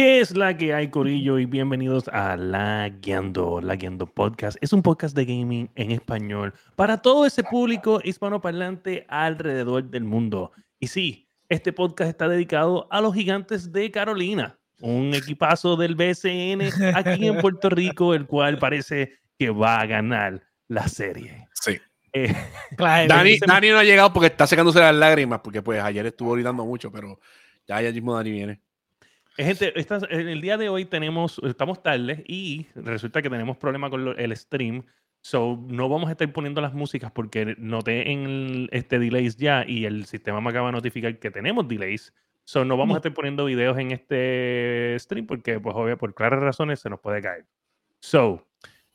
¿Qué es la que hay, Corillo? Y bienvenidos a La Guiando, La Guiando Podcast. Es un podcast de gaming en español para todo ese público hispanoparlante alrededor del mundo. Y sí, este podcast está dedicado a los gigantes de Carolina, un equipazo del BCN aquí en Puerto Rico, el cual parece que va a ganar la serie. Sí. Eh, Dani, Dani no ha llegado porque está secándose las lágrimas, porque pues ayer estuvo gritando mucho, pero ya, ya mismo Dani viene. Eh, Gente, esta- el día de hoy tenemos, estamos tarde y resulta que tenemos problema con lo- el stream. So, no vamos a estar poniendo las músicas porque noté en el- este delays ya y el sistema me acaba de notificar que tenemos delays. So, no vamos a estar poniendo videos en este stream porque, pues, obvio, por claras razones se nos puede caer. So,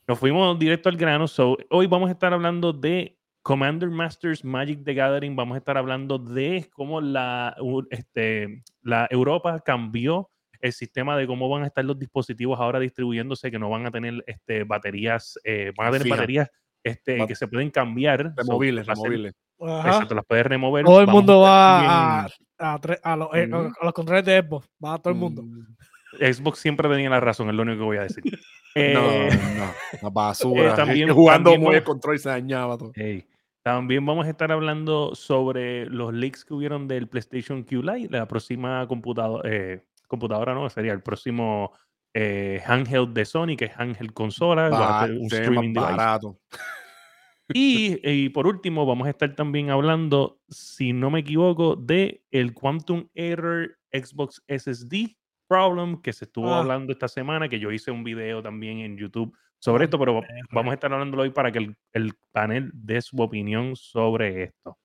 nos fuimos directo al grano. So, hoy vamos a estar hablando de Commander Masters Magic the Gathering. Vamos a estar hablando de cómo la, este, la Europa cambió el sistema de cómo van a estar los dispositivos ahora distribuyéndose, que no van a tener este, baterías, eh, van a tener Fija. baterías este, Va- que se pueden cambiar. Removibles, a removibles. Exacto, las puedes remover. Todo el mundo a va a, a, a los, eh, a los controles de Xbox. Va todo el mundo. Mm, Xbox siempre tenía la razón, es lo único que voy a decir. No, Eh, no, la basura. también- jugando también muy el control y se dañaba todo. Ey, También vamos a estar hablando sobre los leaks que hubieron del PlayStation Q Lite, la próxima computadora, computadora no, sería el próximo eh, handheld de Sony, que es handheld consola, va a Ba- ser un streaming barato. Y, y por último, vamos a estar también hablando, si no me equivoco, de el Quantum Error Xbox SSD problem que se estuvo Ah. hablando esta semana, que yo hice un video también en YouTube sobre esto, pero vamos a estar hablándolo hoy para que el, el panel dé su opinión sobre esto.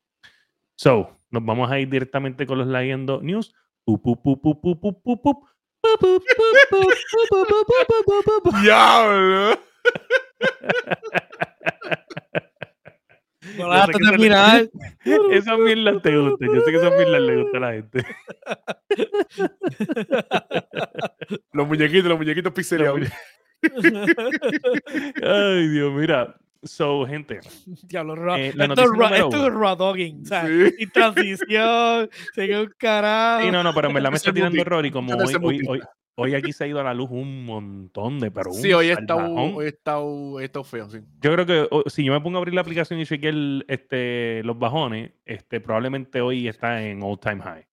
So, nos vamos a ir directamente con los Leyendo News. Diablo. No hasta terminar. Esas mierdas te gustan. Yo sé que esas mierdas le gustan a la gente. los muñequitos, los muñequitos pixelados. Ay, Dios, mira. So, gente, Diablo, Eh, la esto, ra- esto es raw dogging. O sea, Sí. sin transición, sin un carajo. sí, no, no, pero en verdad me está tirando error y como hoy, hoy, hoy, hoy aquí se ha ido a la luz un montón de, pero Sí, hoy está, hoy está, está feo, sí. Yo creo que o- si yo me pongo a abrir la aplicación y chequear el- este, los bajones, este, probablemente hoy está en all time high.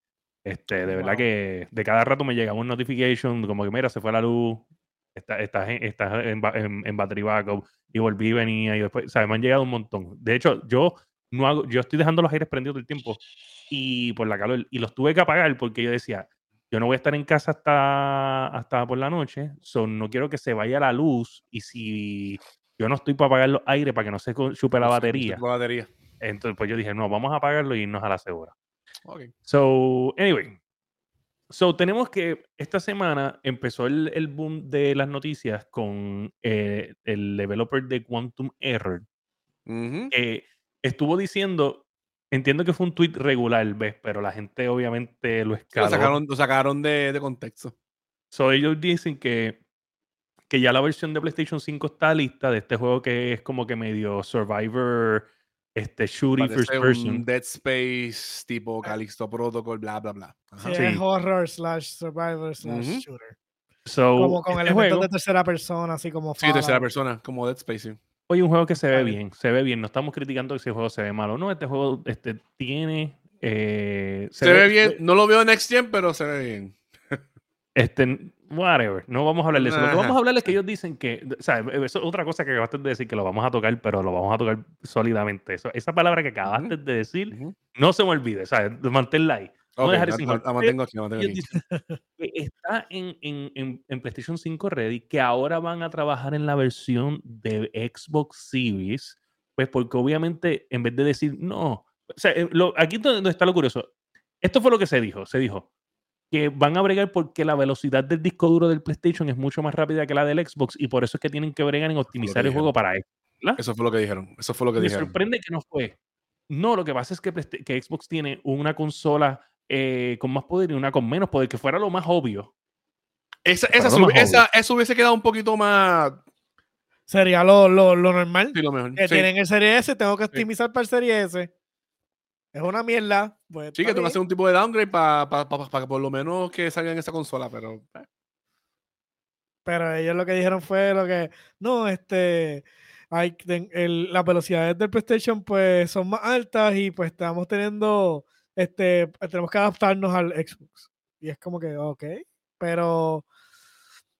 Este, de verdad Wow. que de cada rato me llega un notification como que mira, se fue la luz, estás está, en, estás en, en, en battery backup y volví y venía y después, ¿sabes? Me han llegado un montón. De hecho, yo no hago, yo estoy dejando los aires prendidos todo el tiempo y por la calor y los tuve que apagar porque yo decía, yo no voy a estar en casa hasta, hasta por la noche, so no quiero que se vaya la luz y si yo no estoy para apagar los aires para que no se chupe la No batería, La batería. entonces pues yo dije, no, vamos a apagarlo y irnos a la segura. Ok. So, anyway. So, tenemos que esta semana empezó el, el boom de las noticias con eh, el developer de Quantum Error, que estuvo diciendo, entiendo que fue un tweet regular, ¿ves? Pero la gente obviamente lo Lo escaló. sacaron, lo sacaron de, de contexto. So, ellos dicen que, que ya la versión de PlayStation 5 está lista de este juego que es como que medio Survivor, este shooting first person. un Dead Space tipo Calixto Protocol, bla, bla, bla. Sí, Sí. es horror slash survivor slash shooter. So, Como con este elementos juego, de tercera persona, así como Sí, tercera persona, como Dead Space. sí. Oye, un juego que se ve bien, se ve bien. No estamos criticando que ese juego se ve malo. No, este juego este, tiene. eh, Se, ve bien, no lo veo Next Gen, pero se ve bien. Este, whatever. No vamos a hablar de eso. Lo que vamos a hablar es que ellos dicen que. O sea, eso es otra cosa que acabaste de decir que lo vamos a tocar, pero lo vamos a tocar sólidamente. Eso, esa palabra que acabaste de decir, Ujú. no se me olvide. O sea, manténla ahí. No Ok, dejar la- sin la- mantengo aquí, la mantengo aquí. está en, en- en- en PlayStation 5 Ready, que ahora van a trabajar en la versión de Xbox Series, pues porque obviamente en vez de decir no, o sea, eh, lo- aquí donde está lo curioso. Esto fue lo que se dijo, se dijo que van a bregar porque la velocidad del disco duro del PlayStation es mucho más rápida que la del Xbox y por eso es que tienen que bregar en optimizar el juego para Xbox. ¿verdad? Eso fue lo que dijeron. Eso fue lo que Me dijeron. sorprende que no fue. No, lo que pasa es que, que Xbox tiene una consola eh, con más poder y una con menos poder, que fuera lo más obvio. Esa, esa, sub- esa- eso hubiese quedado un poquito más. Sería lo, lo, lo normal. Sí, lo mejor. que Sí, tienen el Serie S, tengo que optimizar para el Serie S. Es una mierda. Pues, Sí, que tú bien. hacer un tipo de downgrade para que por lo menos que salga en esa consola, pero. eh. Pero ellos lo que dijeron fue lo que, no, este, hay, el, las velocidades del PlayStation pues son más altas y pues estamos teniendo, este, tenemos que adaptarnos al Xbox. Y es como que, ok, pero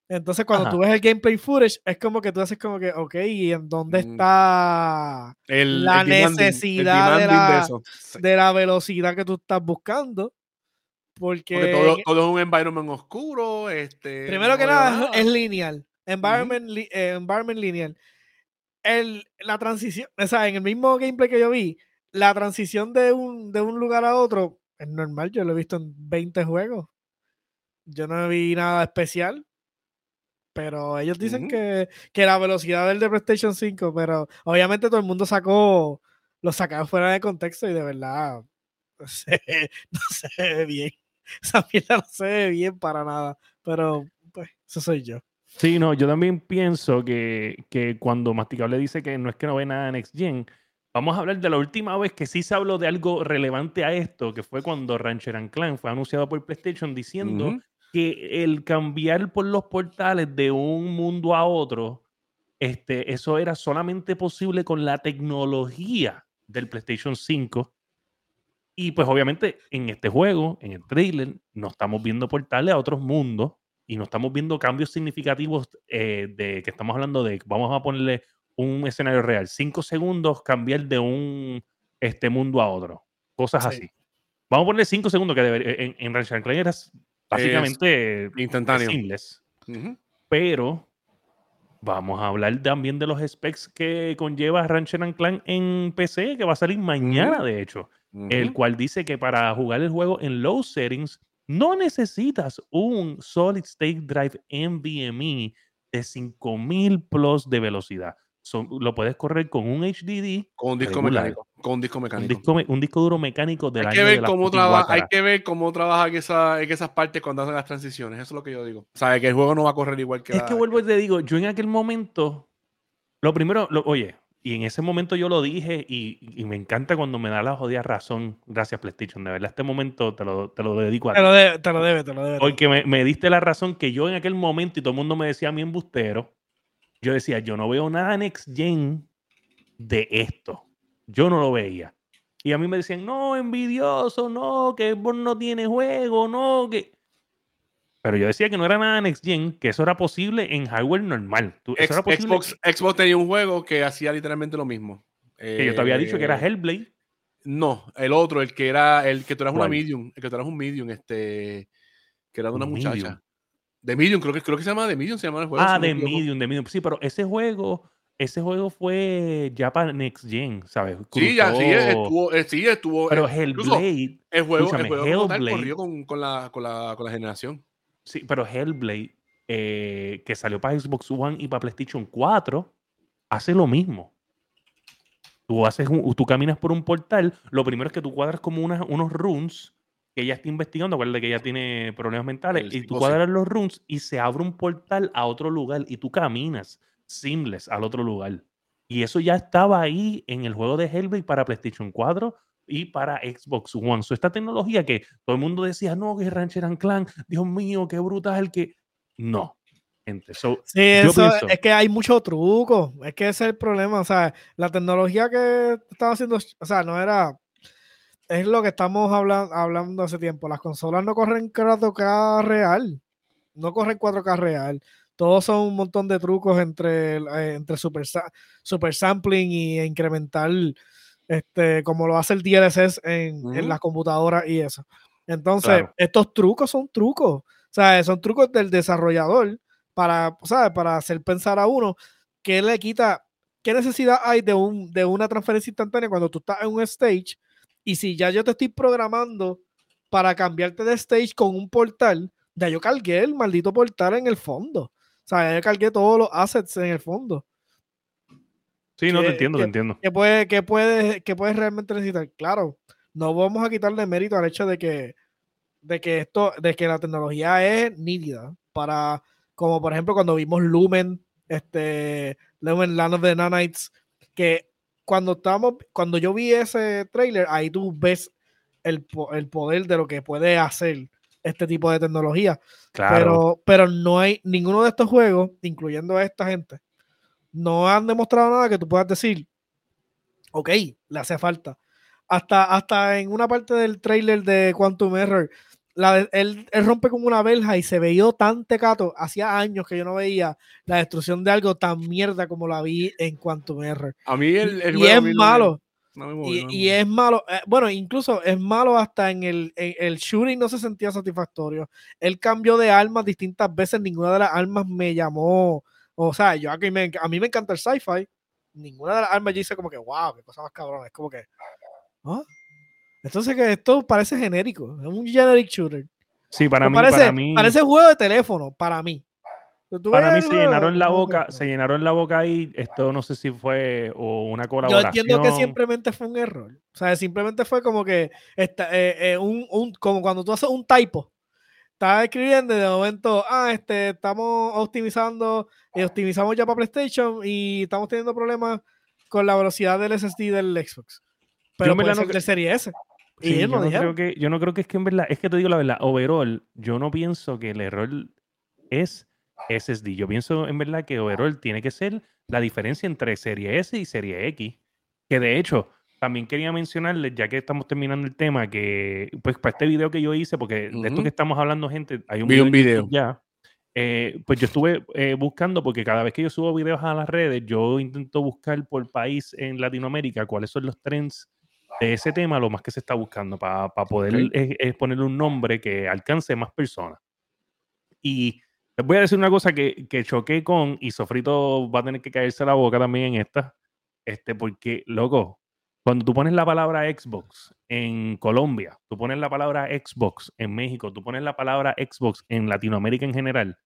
entonces cuando tú ves el gameplay footage es como que tú haces como que, ok, ¿y en dónde mm. está la necesidad de, la, de, la, velocidad que tú estás buscando? Porque, todo, todo, es un environment oscuro. Este, primero que nada, es lineal. Environment, eh, environment lineal. El, la transición, o sea, en el mismo gameplay que yo vi, la transición de un, de un lugar a otro es normal. Yo lo he visto en 20 juegos. Yo no vi nada especial. Pero ellos dicen que, que, la velocidad del de PlayStation 5, pero obviamente todo el mundo sacó, lo sacaron fuera de contexto y de verdad no se, no se ve bien. Esa mierda no se ve bien para nada. Pero pues, eso soy yo. Sí, no, yo también pienso que, que cuando Masticable dice que no es que no ve nada en Next Gen, vamos a hablar de la última vez que sí se habló de algo relevante a esto, que fue cuando Rancher and Clan fue anunciado por PlayStation diciendo que el cambiar por los portales de un mundo a otro, este, eso era solamente posible con la tecnología del PlayStation 5. Y pues obviamente en este juego, en el trailer, no estamos viendo portales a otros mundos y no estamos viendo cambios significativos eh, de que estamos hablando de, vamos a ponerle un escenario real, cinco segundos cambiar de un este mundo a otro, cosas así. Vamos a ponerle cinco segundos que en, en Ratchet Clank era básicamente instantáneo. Pero vamos a hablar también de los specs que conlleva Ratchet Clank en PC, que va a salir mañana, de hecho. El cual dice que para jugar el juego en low settings no necesitas un Solid State Drive NVMe de 5000 plus de velocidad lo puedes correr con un HDD. Con un disco mecánico. Con un disco mecánico. Un disco, duro mecánico de hay que ver cómo trabaja Hay que ver cómo trabaja en, esa, en, esas partes cuando hacen las transiciones. Eso es lo que yo digo. O sea, que el juego no va a correr igual que. Es que vuelvo y te digo, yo en aquel momento, lo primero, oye, y en ese momento yo lo dije y, me encanta cuando me da la jodida razón. Gracias, PlayStation. De verdad, este momento te lo, te lo dedico a ti. Te lo debe, te lo debe, te lo debe. Porque me, me, diste la razón que yo en aquel momento y todo el mundo me decía a mí embustero yo decía, yo no veo nada Next Gen de esto. Yo no lo veía. Y a mí me decían, no, envidioso, no, que no tiene juego, no, que... Pero yo decía que no era nada Next Gen, que eso era posible en hardware normal. Xbox, Xbox, tenía un juego que hacía literalmente lo mismo. Que yo te había dicho que era eh, Hellblade. No, el otro, el que era, el que tú eras una medium, el que tú eras un medium, este, que era de una muchacha. The Medium, creo que, creo que se llama The Medium, se llama el juego. Ah, The Medium, The Medium. Sí, pero ese juego, ese juego fue ya para Next Gen, ¿sabes? Sí, ya, sí, estuvo, eh, sí, estuvo. Pero Hellblade. El juego, el juego Hellblade, corrió con, con, la, con, la, con la generación. Sí, pero Hellblade, eh, que salió para Xbox One y para PlayStation 4, hace lo mismo. Tú, haces tú caminas por un portal, lo primero es que tú cuadras como unas, unos runes que ella está investigando, acuérdate que ella tiene problemas mentales, y tú cuadras los runes y se abre un portal a otro lugar y tú caminas seamless al otro lugar. Y eso ya estaba ahí en el juego de Hellblade para PlayStation 4 y para Xbox One. So, esta tecnología que todo el mundo decía, no, que Rancher and Clan, Dios mío, qué brutal que... No, gente. sí, eso es que hay mucho truco. Es que ese es el problema. O sea, la tecnología que estaba haciendo, o sea, no era es lo que estamos hablando, hablando hace tiempo. Las consolas no corren 4K real. No corren 4K real. Todos son un montón de trucos entre, eh, entre super, super sampling y incrementar, este, como lo hace el DLSS en, en las computadoras y eso. Entonces, estos trucos son trucos. Sea, son trucos del desarrollador para, ¿sabes? para hacer pensar a uno que le quita, qué necesidad hay de, un, de una transferencia instantánea cuando tú estás en un stage y si ya yo te estoy programando para cambiarte de stage con un portal, ya yo cargué el maldito portal en el fondo. O sea, ya yo cargué todos los assets en el fondo. Sí, no te entiendo, te entiendo. ¿Qué puedes que puede, que puede realmente necesitar? Claro, no vamos a quitarle mérito al hecho de que, de que esto, de que la tecnología es nítida. Para, como por ejemplo, cuando vimos Lumen, este, Lumen Land of the Nanites, que cuando estamos, cuando yo vi ese trailer, ahí tú ves el, el, poder de lo que puede hacer este tipo de tecnología. Pero, pero no hay ninguno de estos juegos, incluyendo a esta gente, no han demostrado nada que tú puedas decir, ok, le hace falta. Hasta, hasta en una parte del trailer de Quantum Error, él, rompe como una verja y se veía tan tecato. Hacía años que yo no veía la destrucción de algo tan mierda como la vi en Quantum Error. A mí el, y, es malo. y, es malo. Bueno, incluso es malo hasta en el, el shooting no se sentía satisfactorio. Él cambió de armas distintas veces. Ninguna de las armas me llamó. O sea, yo aquí me, a mí me encanta el sci-fi. Ninguna de las armas yo hice como que, wow, qué cosa más cabrón. Es como que, ¿ah? Entonces que esto parece genérico, es un generic shooter. Sí, para mí, parece, para mí. Parece juego de teléfono, para mí. Para mí se llenaron la boca, se llenaron la boca ahí. Esto no sé si fue o una colaboración. Yo entiendo que simplemente fue un error. O sea, simplemente fue como que esta, eh, eh, un, un, como cuando tú haces un typo. Estás escribiendo y de momento, ah, este, estamos optimizando, y optimizamos ya para PlayStation y estamos teniendo problemas con la velocidad del SSD del Xbox. Pero me la no... de serie S yo, no creo que, yo no creo que es que en verdad, es que te digo la verdad, overall, yo no pienso que el error es SSD. Yo pienso en verdad que overall tiene que ser la diferencia entre serie S y serie X. Que de hecho, también quería mencionarles, ya que estamos terminando el tema, que pues para este video que yo hice, porque de esto que estamos hablando, gente, hay un video, ya. Eh, pues yo estuve eh, buscando, porque cada vez que yo subo videos a las redes, yo intento buscar por país en Latinoamérica cuáles son los trends de ese tema lo más que se está buscando para poder poner ponerle un nombre que alcance más personas. Y les voy a decir una cosa que, que choqué con, y Sofrito va a tener que caerse la boca también en esta, este, porque, loco, cuando tú pones la palabra Xbox en Colombia, tú pones la palabra Xbox en México, tú pones la palabra Xbox en Latinoamérica en general,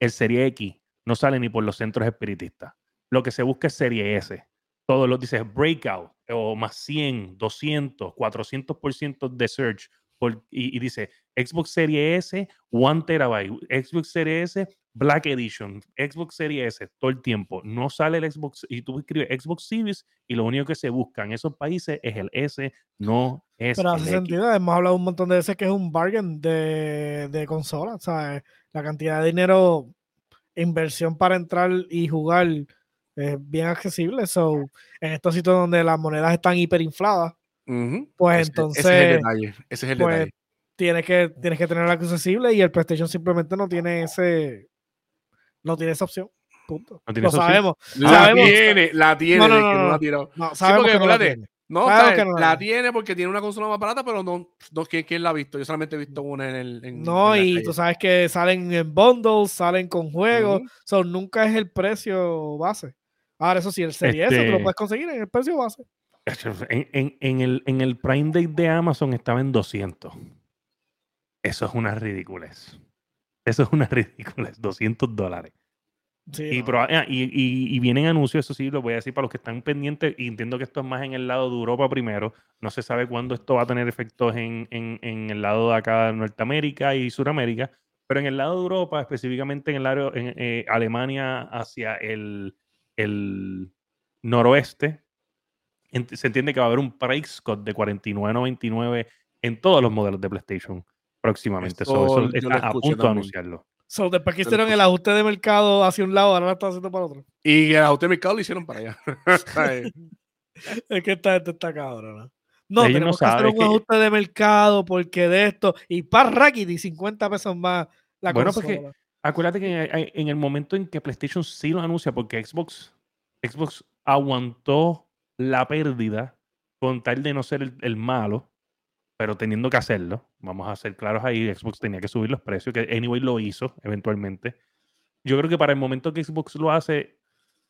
el Serie X no sale ni por los centros espiritistas. Lo que se busca es Serie S todos los dices breakout o más 100, 200, 400% de search por, y, dice Xbox Series S, 1 terabyte, Xbox Series S, Black Edition, Xbox Series S, todo el tiempo. No sale el Xbox y tú escribes Xbox Series y lo único que se busca en esos países es el S, no es Pero hace sentido, hemos hablado un montón de veces que es un bargain de, de consola, o sea, la cantidad de dinero, inversión para entrar y jugar es bien accesible. So, en estos sitios donde las monedas están hiperinfladas, pues entonces. Ese es el detalle. Ese es el pues, detalle. Tienes que, tienes que tener accesible y el PlayStation simplemente no tiene ese. No tiene esa opción. Punto. No Lo sabemos. La tiene, la tiene. No, no, no, no, no, no sabemos que no tiene. No, la tiene porque tiene una consola más barata, pero no, no ¿quién, la ha visto? Yo solamente he visto una en el. no, y tú sabes que salen en bundles, salen con juegos, son nunca es el precio base. Ahora, eso sí, el Series S lo este puedes conseguir en el precio base. En, el, en el Prime Day de Amazon estaba en 200. Eso es una ridiculez. Eso es una ridiculez. 200 dólares. Ah, y, y, vienen anuncios, eso sí, lo voy a decir para los que están pendientes, y entiendo que esto es más en el lado de Europa primero, no se sabe cuándo esto va a tener efectos en, el lado de acá de Norteamérica y Sudamérica, pero en el lado de Europa, específicamente en el área, en eh, Alemania hacia el, el noroeste, se entiende que va a haber un price cut de 49.99 en todos los modelos de PlayStation próximamente. Eso, está a punto de anunciarlo. So, después que hicieron el ajuste de mercado hacia un lado, ahora lo están haciendo para otro. Y el ajuste de mercado lo hicieron para allá. es que esta gente está cabrón. No, tenemos que hacer un ajuste de mercado porque de esto, y para Rackety, 50 pesos más la bueno, Porque Acuérdate que en el momento en que PlayStation sí lo anuncia, porque Xbox, Xbox aguantó la pérdida con tal de no ser el, malo, pero teniendo que hacerlo, vamos a ser claros ahí, Xbox tenía que subir los precios, que anyway lo hizo eventualmente. Yo creo que para el momento que Xbox lo hace,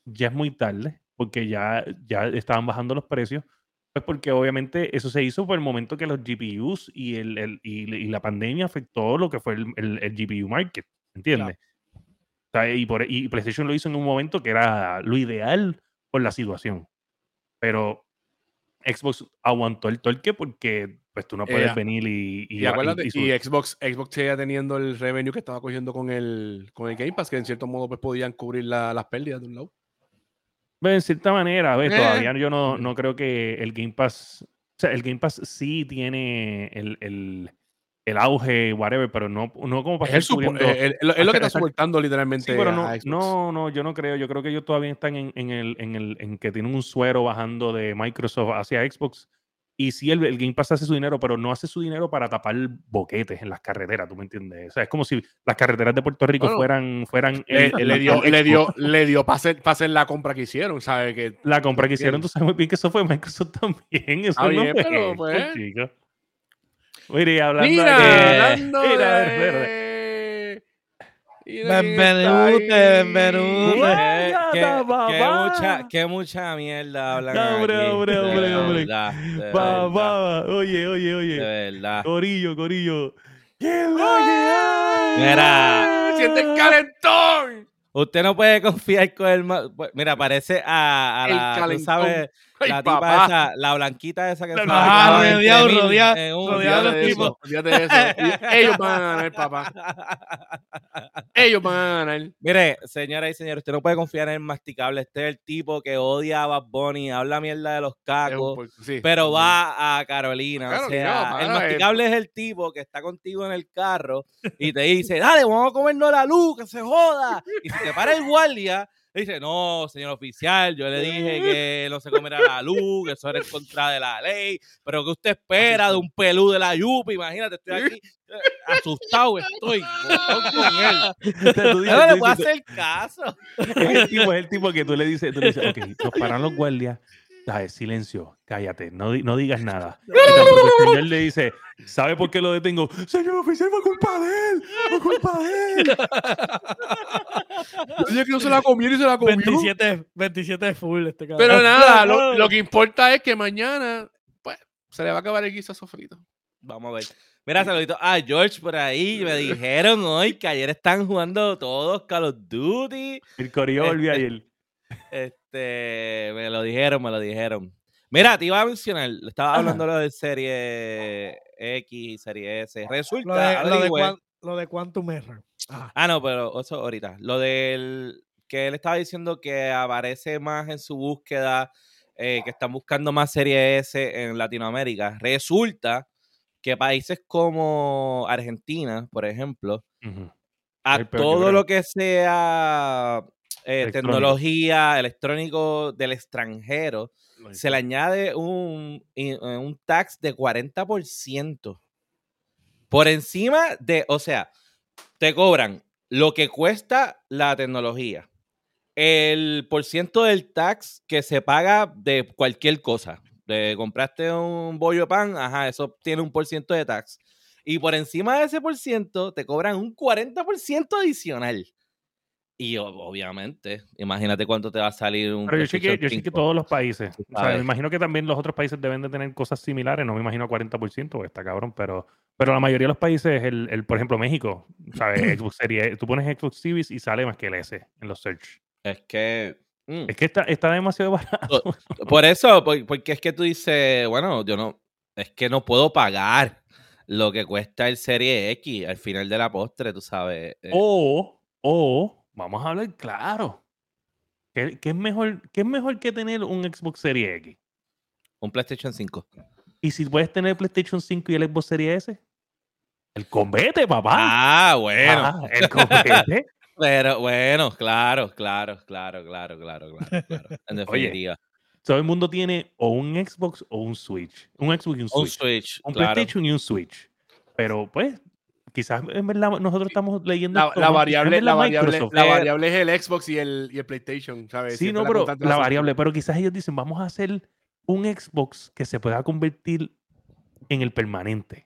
ya es muy tarde, porque ya, ya estaban bajando los precios, pues porque obviamente eso se hizo por el momento que los GPUs y, el, y, la pandemia afectó lo que fue el, el GPU market. ¿Entiendes? y, por, y PlayStation lo hizo en un momento que era lo ideal por la situación. Pero Xbox aguantó el torque porque pues tú no puedes venir y, y, Xbox Xbox seguía teniendo el revenue que estaba cogiendo con el, con el Game Pass, que en cierto modo pues podían cubrir las pérdidas de un lado. Pues, en cierta manera, a todavía yo no, no creo que el Game Pass, o sea, el Game Pass sí tiene el, el auge, whatever, pero no, no como para es, es, lo que está soportando literalmente. pero no, no, no, yo no creo. Yo creo que ellos todavía están en, en, el, en, el, en que tienen un suero bajando de Microsoft hacia Xbox. Y sí, el, el, Game Pass hace su dinero, pero no hace su dinero para tapar boquetes en las carreteras, ¿tú me entiendes? O sea, es como si las carreteras de Puerto Rico fueran... fueran le, le, dio, le, dio, le dio para hacer, hacer, la compra que hicieron, ¿sabes? Que, la compra que hicieron, tú sabes muy bien que eso fue Microsoft también. Eso no fue pero, pues, Mira, hablando mira, de... Hablando mira, de... Qué mucha, qué mucha mierda hablan no, hombre, aquí. hombre, hombre, hombre. Va, va, oye, oye, oye. De verdad. Corillo, corillo. ¡Qué Mira. ¡Siente el calentón! Usted no puede confiar con el... Pues, mira, parece a, a la... Tú sabes la tipa esa, la blanquita esa que está. Rodeado, rodeado. Rodeado de eso. Ellos van a ganar, papá. Ellos van a ganar. Mire, señora y señores, usted no puede confiar en el masticable. Este es el tipo que odia a Bad Bunny, habla mierda de los cacos, pero va a Carolina. o sea, el masticable es el tipo que está contigo en el carro y te dice, dale, vamos a comernos la luz, que se joda. Y si te para el guardia Dice, no, señor oficial, yo le dije que no se comerá la luz, que eso era en contra de la ley, pero que usted espera de un pelú de la yupa, imagínate, estoy aquí eh, asustado, estoy con él. no le puedo hacer caso. Es el, tipo, es el tipo que tú le dices, tú le dices, ok, nos paran los guardias, Dale, silencio, cállate, no, no digas nada. el señor le dice, ¿sabe por qué lo detengo? Señor oficial, fue culpa de él, fue culpa de él. Yo que no se la comió y se la comió. 27, 27 full este cabrón. Pero nada, lo, lo, que importa es que mañana, pues, se le va a acabar el guiso sofrito. Vamos a ver. Mira, saludito a George por ahí. Me dijeron hoy que ayer están jugando todos Call of Duty. El corillo volvió este, ayer. Este, me lo dijeron, me lo dijeron. Mira, te iba a mencionar, estaba hablando lo de serie X, serie S. Resulta. Lo de, lo de, Quantum Error. Ah. ah. no, pero eso ahorita. Lo del que él estaba diciendo que aparece más en su búsqueda, eh, que están buscando más serie S en Latinoamérica. Resulta que países como Argentina, por ejemplo, a todo lo que sea eh, tecnología, electrónico del extranjero, se le añade un, eh, un tax de 40%. Por encima de, o sea, te cobran lo que cuesta la tecnología, el por ciento del tax que se paga de cualquier cosa. De compraste un bollo pan, ajá, eso tiene un por ciento de tax. Y por encima de ese por ciento te cobran un 40% adicional. Y obviamente, imagínate cuánto te va a salir un. Pero yo sé que, yo sé que todos los países. O sea, me imagino que también los otros países deben de tener cosas similares. No me imagino 40%, está cabrón, pero, pero la mayoría de los países, el, el por ejemplo, México, ¿sabes? Xbox Series, tú pones Xbox Series y sale más que el S en los search. Es que. Mm. Es que está, está demasiado barato. Por, eso, porque es que tú dices, bueno, yo no. Es que no puedo pagar lo que cuesta el Serie X al final de la postre, tú sabes. Eh. O, o vamos a hablar claro. ¿Qué, es mejor, ¿Qué es mejor que tener un Xbox Series X? Un PlayStation 5. ¿Y si puedes tener PlayStation 5 y el Xbox Series S? El combate, papá. Ah, bueno. Ah, el combate. Pero bueno, claro, claro, claro, claro, claro, claro, En definitiva. todo el mundo tiene o un Xbox o un Switch. Un Xbox y un Switch. Un Switch. Un PlayStation y un Switch. Pero pues, quizás en verdad nosotros estamos leyendo la, variable la, variable, la variable es el Xbox y el, y el PlayStation ¿sabes? sí no pero la variable pero quizás ellos dicen vamos a hacer un Xbox que se pueda convertir en el permanente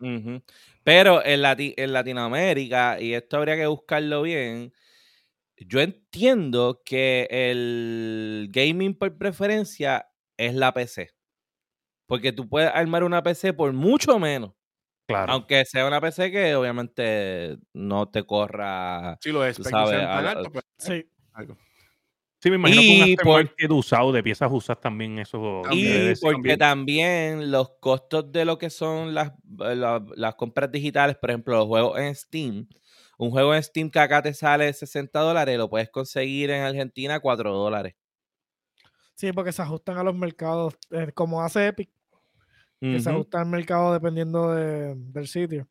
pero en, en Latinoamérica y esto habría que buscarlo bien yo entiendo que el gaming por preferencia es la PC porque tú puedes armar una PC por mucho menos Claro. Aunque sea una PC que obviamente no te corra. Sí, lo es. Sabes, pues, sí. Sí, me imagino y que un que tú usado de piezas usas también eso. Y porque también. los costos de lo que son las, las, compras digitales, por ejemplo, los juegos en Steam. Un juego en Steam que acá te sale 60 dólares, lo puedes conseguir en Argentina 4 dólares. Sí, porque se ajustan a los mercados, eh, como hace Epic que se ajusta al mercado dependiendo del sitio.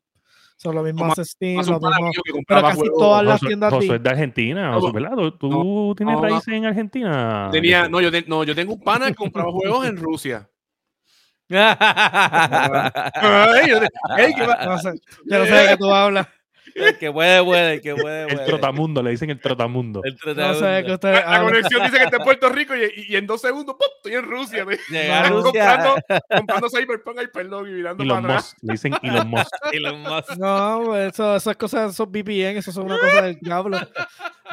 Son lo mismo hace Steam, lo mismo, pero casi todas las tiendas Josué es de Argentina, Josué, ¿verdad? ¿Tú tienes raíces en Argentina? Tenía, no, yo, no, yo tengo un pana que compraba juegos en Rusia. yo, no sé, yo no sé de qué tú hablas. El que puede, puede, el que puede, El trotamundo, le dicen el trotamundo. El trotamundo. No sé que usted la, conexión dice que está en Puerto Rico y, y en dos segundos, ¡pum! estoy en Rusia. Llega a Rusia. Comprando, comprando Cyberpunk, ay, perdón, y mirando Elon para atrás. Le dicen Elon Musk. Elon Musk. No, eso, esas cosas, esos VPN, eso son una cosa del diablo.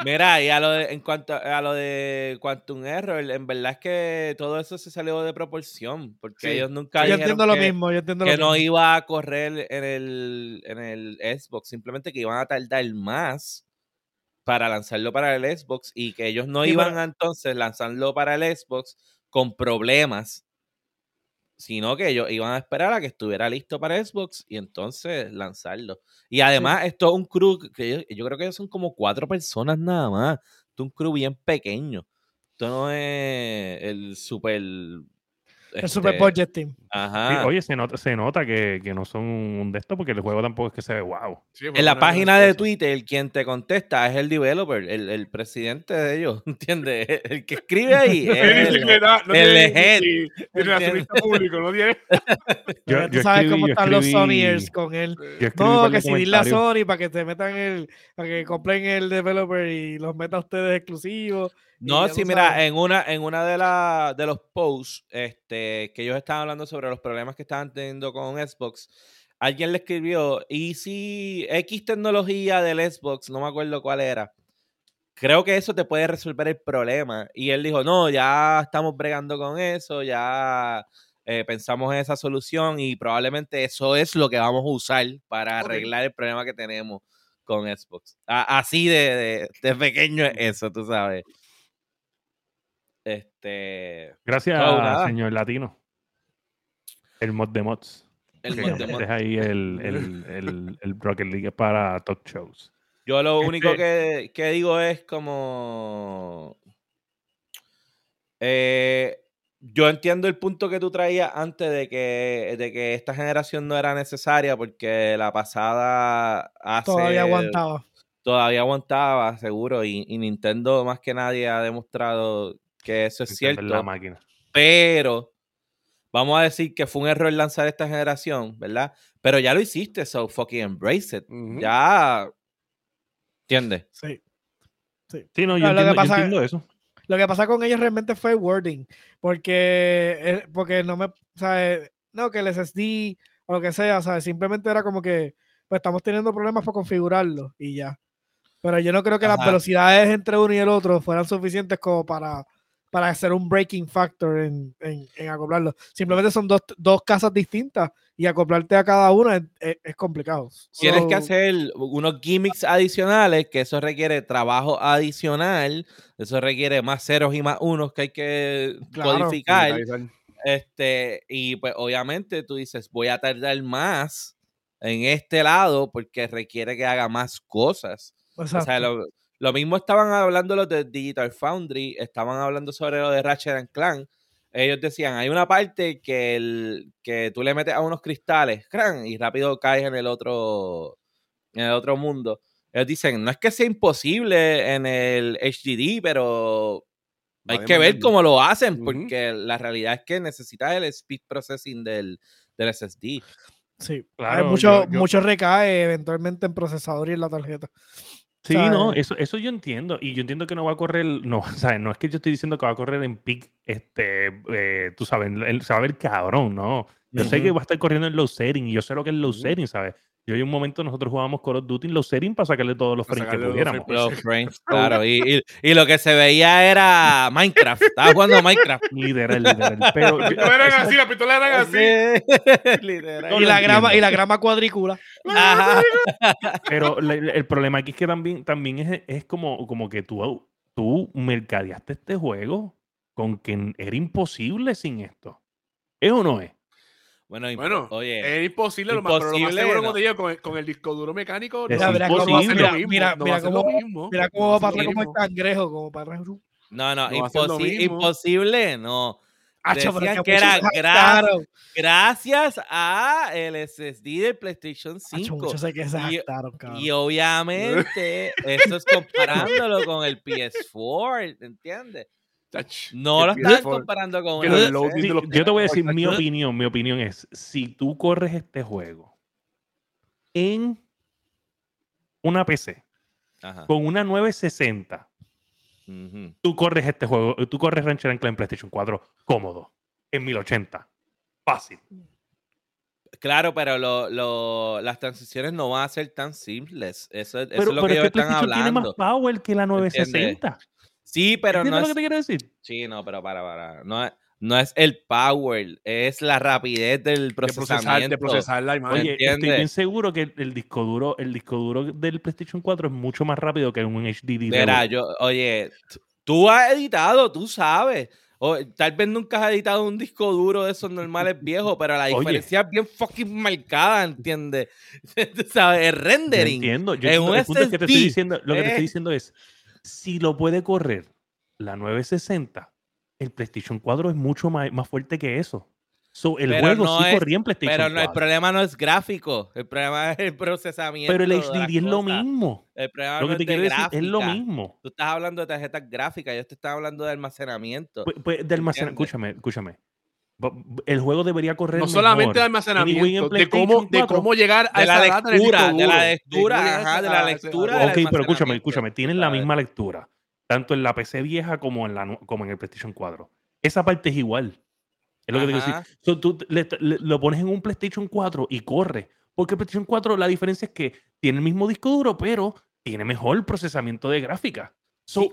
Mira, y a lo de, en cuanto a lo de Quantum Error, en verdad es que todo eso se salió de proporción, porque ellos nunca yo entiendo lo mismo, yo entiendo que no iba a correr en el, en el Xbox, simplemente que iban a tardar más para lanzarlo para el Xbox y que ellos no iban a entonces lanzarlo para el Xbox con problemas, sino que ellos iban a esperar a que estuviera listo para Xbox y entonces lanzarlo. Y además, esto es un crew que yo, creo que son como cuatro personas nada más. Esto es un crew bien pequeño. Esto no es el super el Super este, Budget Team. Ajá. oye, se nota, se nota que, que, no son un de estos porque el juego tampoco es que se ve wow. en la página de Twitter, quien te contesta es el developer, el, el presidente de ellos, ¿entiendes? El que escribe ahí. es el, el head. relacionista público, no tiene. yo, tú sabes cómo están los Sonyers con él. No, que si dile a Sony para que te metan el, para que compren el developer y los meta a ustedes exclusivos. No, sí, mira, en una, en una de, la, de los posts este, que ellos estaban hablando sobre los problemas que estaban teniendo con Xbox, alguien le escribió, y si X tecnología del Xbox, no me acuerdo cuál era, creo que eso te puede resolver el problema. Y él dijo, no, ya estamos bregando con eso, ya eh, pensamos en esa solución y probablemente eso es lo que vamos a usar para arreglar el problema que tenemos con Xbox. así de, de pequeño es eso, tú sabes. Este. Gracias, señor Latino. El mod de mods. El mod de mods. ahí el, el, el, el Rocket League para talk shows. Yo lo único este que, que, digo es como. Eh, yo entiendo el punto que tú traías antes de que, de que esta generación no era necesaria porque la pasada hace, todavía aguantaba. Todavía aguantaba, seguro. Y, y, Nintendo más que nadie ha demostrado que eso es cierto. La máquina. Pero vamos a decir que fue un error lanzar esta generación, ¿verdad? Pero ya lo hiciste, so fucking embrace it. Ya. ¿Entiendes? Sí. Sí, sí no, yo, entiendo, eso. Lo que pasa con ellos realmente fue wording, porque, eh, porque no me, ¿sabes? No, que el SSD o lo que sea, ¿sabes? Simplemente era como que, pues estamos teniendo problemas para configurarlo y ya. Pero yo no creo que las velocidades entre uno y el otro fueran suficientes como para para hacer un breaking factor en, en, acoplarlo. Simplemente son dos, dos, casas distintas y acoplarte a cada una es, complicado. Tienes que hacer unos gimmicks adicionales, que eso requiere trabajo adicional, eso requiere más ceros y más unos que hay que codificar. Este, y pues obviamente tú dices, voy a tardar más en este lado porque requiere que haga más cosas. O sea, lo, lo mismo estaban hablando los de Digital Foundry, estaban hablando sobre lo de Ratchet and Clank. Ellos decían, hay una parte que, el, que tú le metes a unos cristales y rápido caes en el otro en el otro mundo. Ellos dicen, no es que sea imposible en el HDD, pero hay que ver cómo lo hacen, porque la realidad es que necesitas el speed processing del, del SSD. Sí, claro. mucho, mucho recae eventualmente en procesador y en la tarjeta. Sí, no, eso, eso yo entiendo. Y yo entiendo que no va a correr, no, o no es que yo estoy diciendo que va a correr en peak, este, eh, tú sabes, se va a ver cabrón, ¿no? Yo sé que va a estar corriendo en low setting y yo sé lo que es low setting, ¿sabes? Yo hay un momento nosotros jugábamos Call of Duty en low setting para sacarle todos los frames que pudiéramos. Los frames, claro. Y, y, lo que se veía era Minecraft. Estaba jugando Minecraft. Literal, literal. Pero, no eran así, las pistolas eran así. literal. Y la grama, y la grama cuadrícula. Pero el problema aquí es que también, también es, es como, como que tú, tú mercadeaste este juego con que era imposible sin esto. ¿Es o no es? Bueno, bueno oye, es imposible, lo más, seguro no. te con, el, con el disco duro mecánico. Es mira, cómo, mira, mira, mira, cómo, mira cómo va a pasar como el cangrejo, como para No, no, imposible, imposible, no. Decían que era gracias a el SSD del PlayStation 5. y, obviamente, esto es comparándolo con el PS4, ¿entiendes? No lo estás comparando con el Yo te voy a decir mi opinión. Mi opinión es: si tú corres este juego en una PC con una 960 Tú corres este juego, tú corres Rancher Ancla en PlayStation 4 cómodo, en 1080. Fácil. Claro, pero lo, las transiciones no van a ser tan simples. Eso, es lo que ellos están hablando. tiene más power que la 960. Sí, pero no es... lo que te quiero decir? Sí, no, pero para, para. No es, no es el power, es la rapidez del procesamiento. De procesar, la imagen. Oye, estoy bien seguro que el disco duro, el disco duro del PlayStation 4 es mucho más rápido que un HDD. Mira, yo, oye, tú has editado, tú sabes. O, tal vez nunca has editado un disco duro de esos normales viejos, pero la diferencia es bien fucking marcada, ¿entiendes? ¿Sabes? El rendering. entiendo. Yo lo que te estoy diciendo, lo que te estoy diciendo es, si lo puede correr la 960 el PlayStation 4 es mucho más, más fuerte que eso. el juego sí corría en PlayStation pero el problema no es gráfico, el problema es el procesamiento. Pero el HDD es lo mismo. El problema lo que te quiero decir es lo mismo. Tú estás hablando de tarjetas gráficas, yo te estaba hablando de almacenamiento. Pues, pues de almacenamiento, escúchame, escúchame. El juego debería correr no solamente de almacenamiento, de cómo, de cómo llegar a la lectura, de la lectura, ajá, de la lectura. Ok, pero escúchame, escúchame, tienen la misma lectura tanto en la PC vieja como en, la, como en el PlayStation 4. Esa parte es igual. Es lo que te quiero decir. tú lo pones en un PlayStation 4 y corre. Porque el PlayStation 4 la diferencia es que tiene el mismo disco duro, pero tiene mejor procesamiento de gráfica.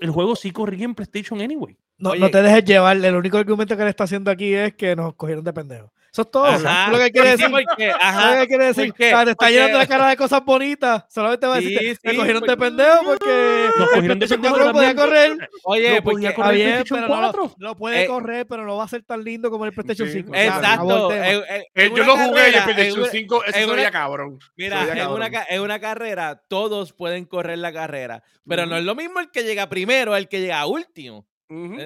El juego sí corría en PlayStation anyway. No, no te dejes llevar. El único argumento que le está haciendo aquí es que nos cogieron de pendejos. Eso es todo. Ajá. Lo que quiere decir. Porque, ajá, lo que quiere decir. te está llenando la cara de cosas bonitas. Solamente va a decir, sí, me cogieron de pendejo porque. Nos cogieron de pendejo. No podía correr. Oye, no podía correr bien, pero 4. No, lo puede eh, correr, pero no va a ser tan lindo como el PlayStation 5. Exacto. Eh, eh, yo lo jugué y el PlayStation 5, eso sería cabrón. Mira, en una carrera, todos pueden correr la carrera. Pero no es lo mismo el que llega primero, el que llega último.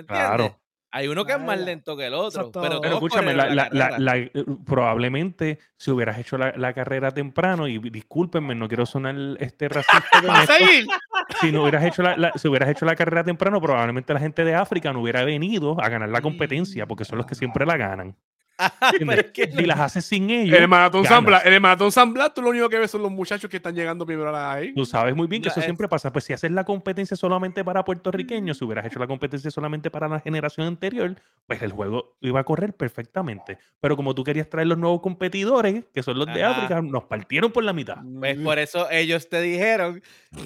Claro. Hay uno que es más lento que el otro. Pero, escúchame, eh, probablemente si hubieras hecho la, carrera temprano, y discúlpenme, no quiero sonar este racista. si, no hubieras hecho la, si hubieras hecho la carrera temprano, probablemente la gente de África no hubiera venido a ganar la competencia, porque son los que siempre la ganan. Si las haces sin ellos. El maratón San Blas, el maratón San Blas, tú lo único que ves son los muchachos que están llegando primero a la ahí. Tú sabes muy bien que eso siempre pasa. Pues si haces la competencia solamente para puertorriqueños, si hubieras hecho la competencia solamente para la generación anterior, pues el juego iba a correr perfectamente. Pero como tú querías traer los nuevos competidores, que son los de África, nos partieron por la mitad. Pues por eso ellos te dijeron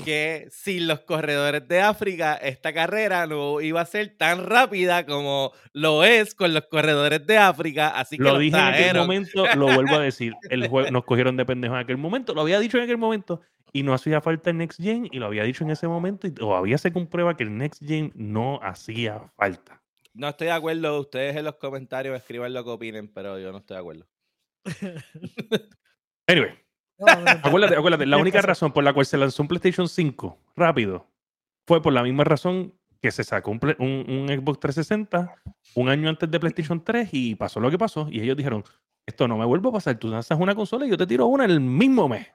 que sin los corredores de África, esta carrera no iba a ser tan rápida como lo es con los corredores de África lo dije en aquel momento, lo vuelvo a decir. El juego, nos cogieron de pendejo en aquel momento. Lo había dicho en aquel momento y no hacía falta el Next Gen y lo había dicho en ese momento y todavía se comprueba que el Next Gen no hacía falta. No estoy de acuerdo. Ustedes en los comentarios escriban lo que opinen, pero yo no estoy de acuerdo. anyway. acuérdate, acuérdate, la única razón por la cual se lanzó un PlayStation 5 rápido fue por la misma razón que se sacó un, un, Xbox 360 un año antes de PlayStation 3 y pasó lo que pasó. Y ellos dijeron, esto no me vuelve a pasar. Tú lanzas una consola y yo te tiro una el mismo mes.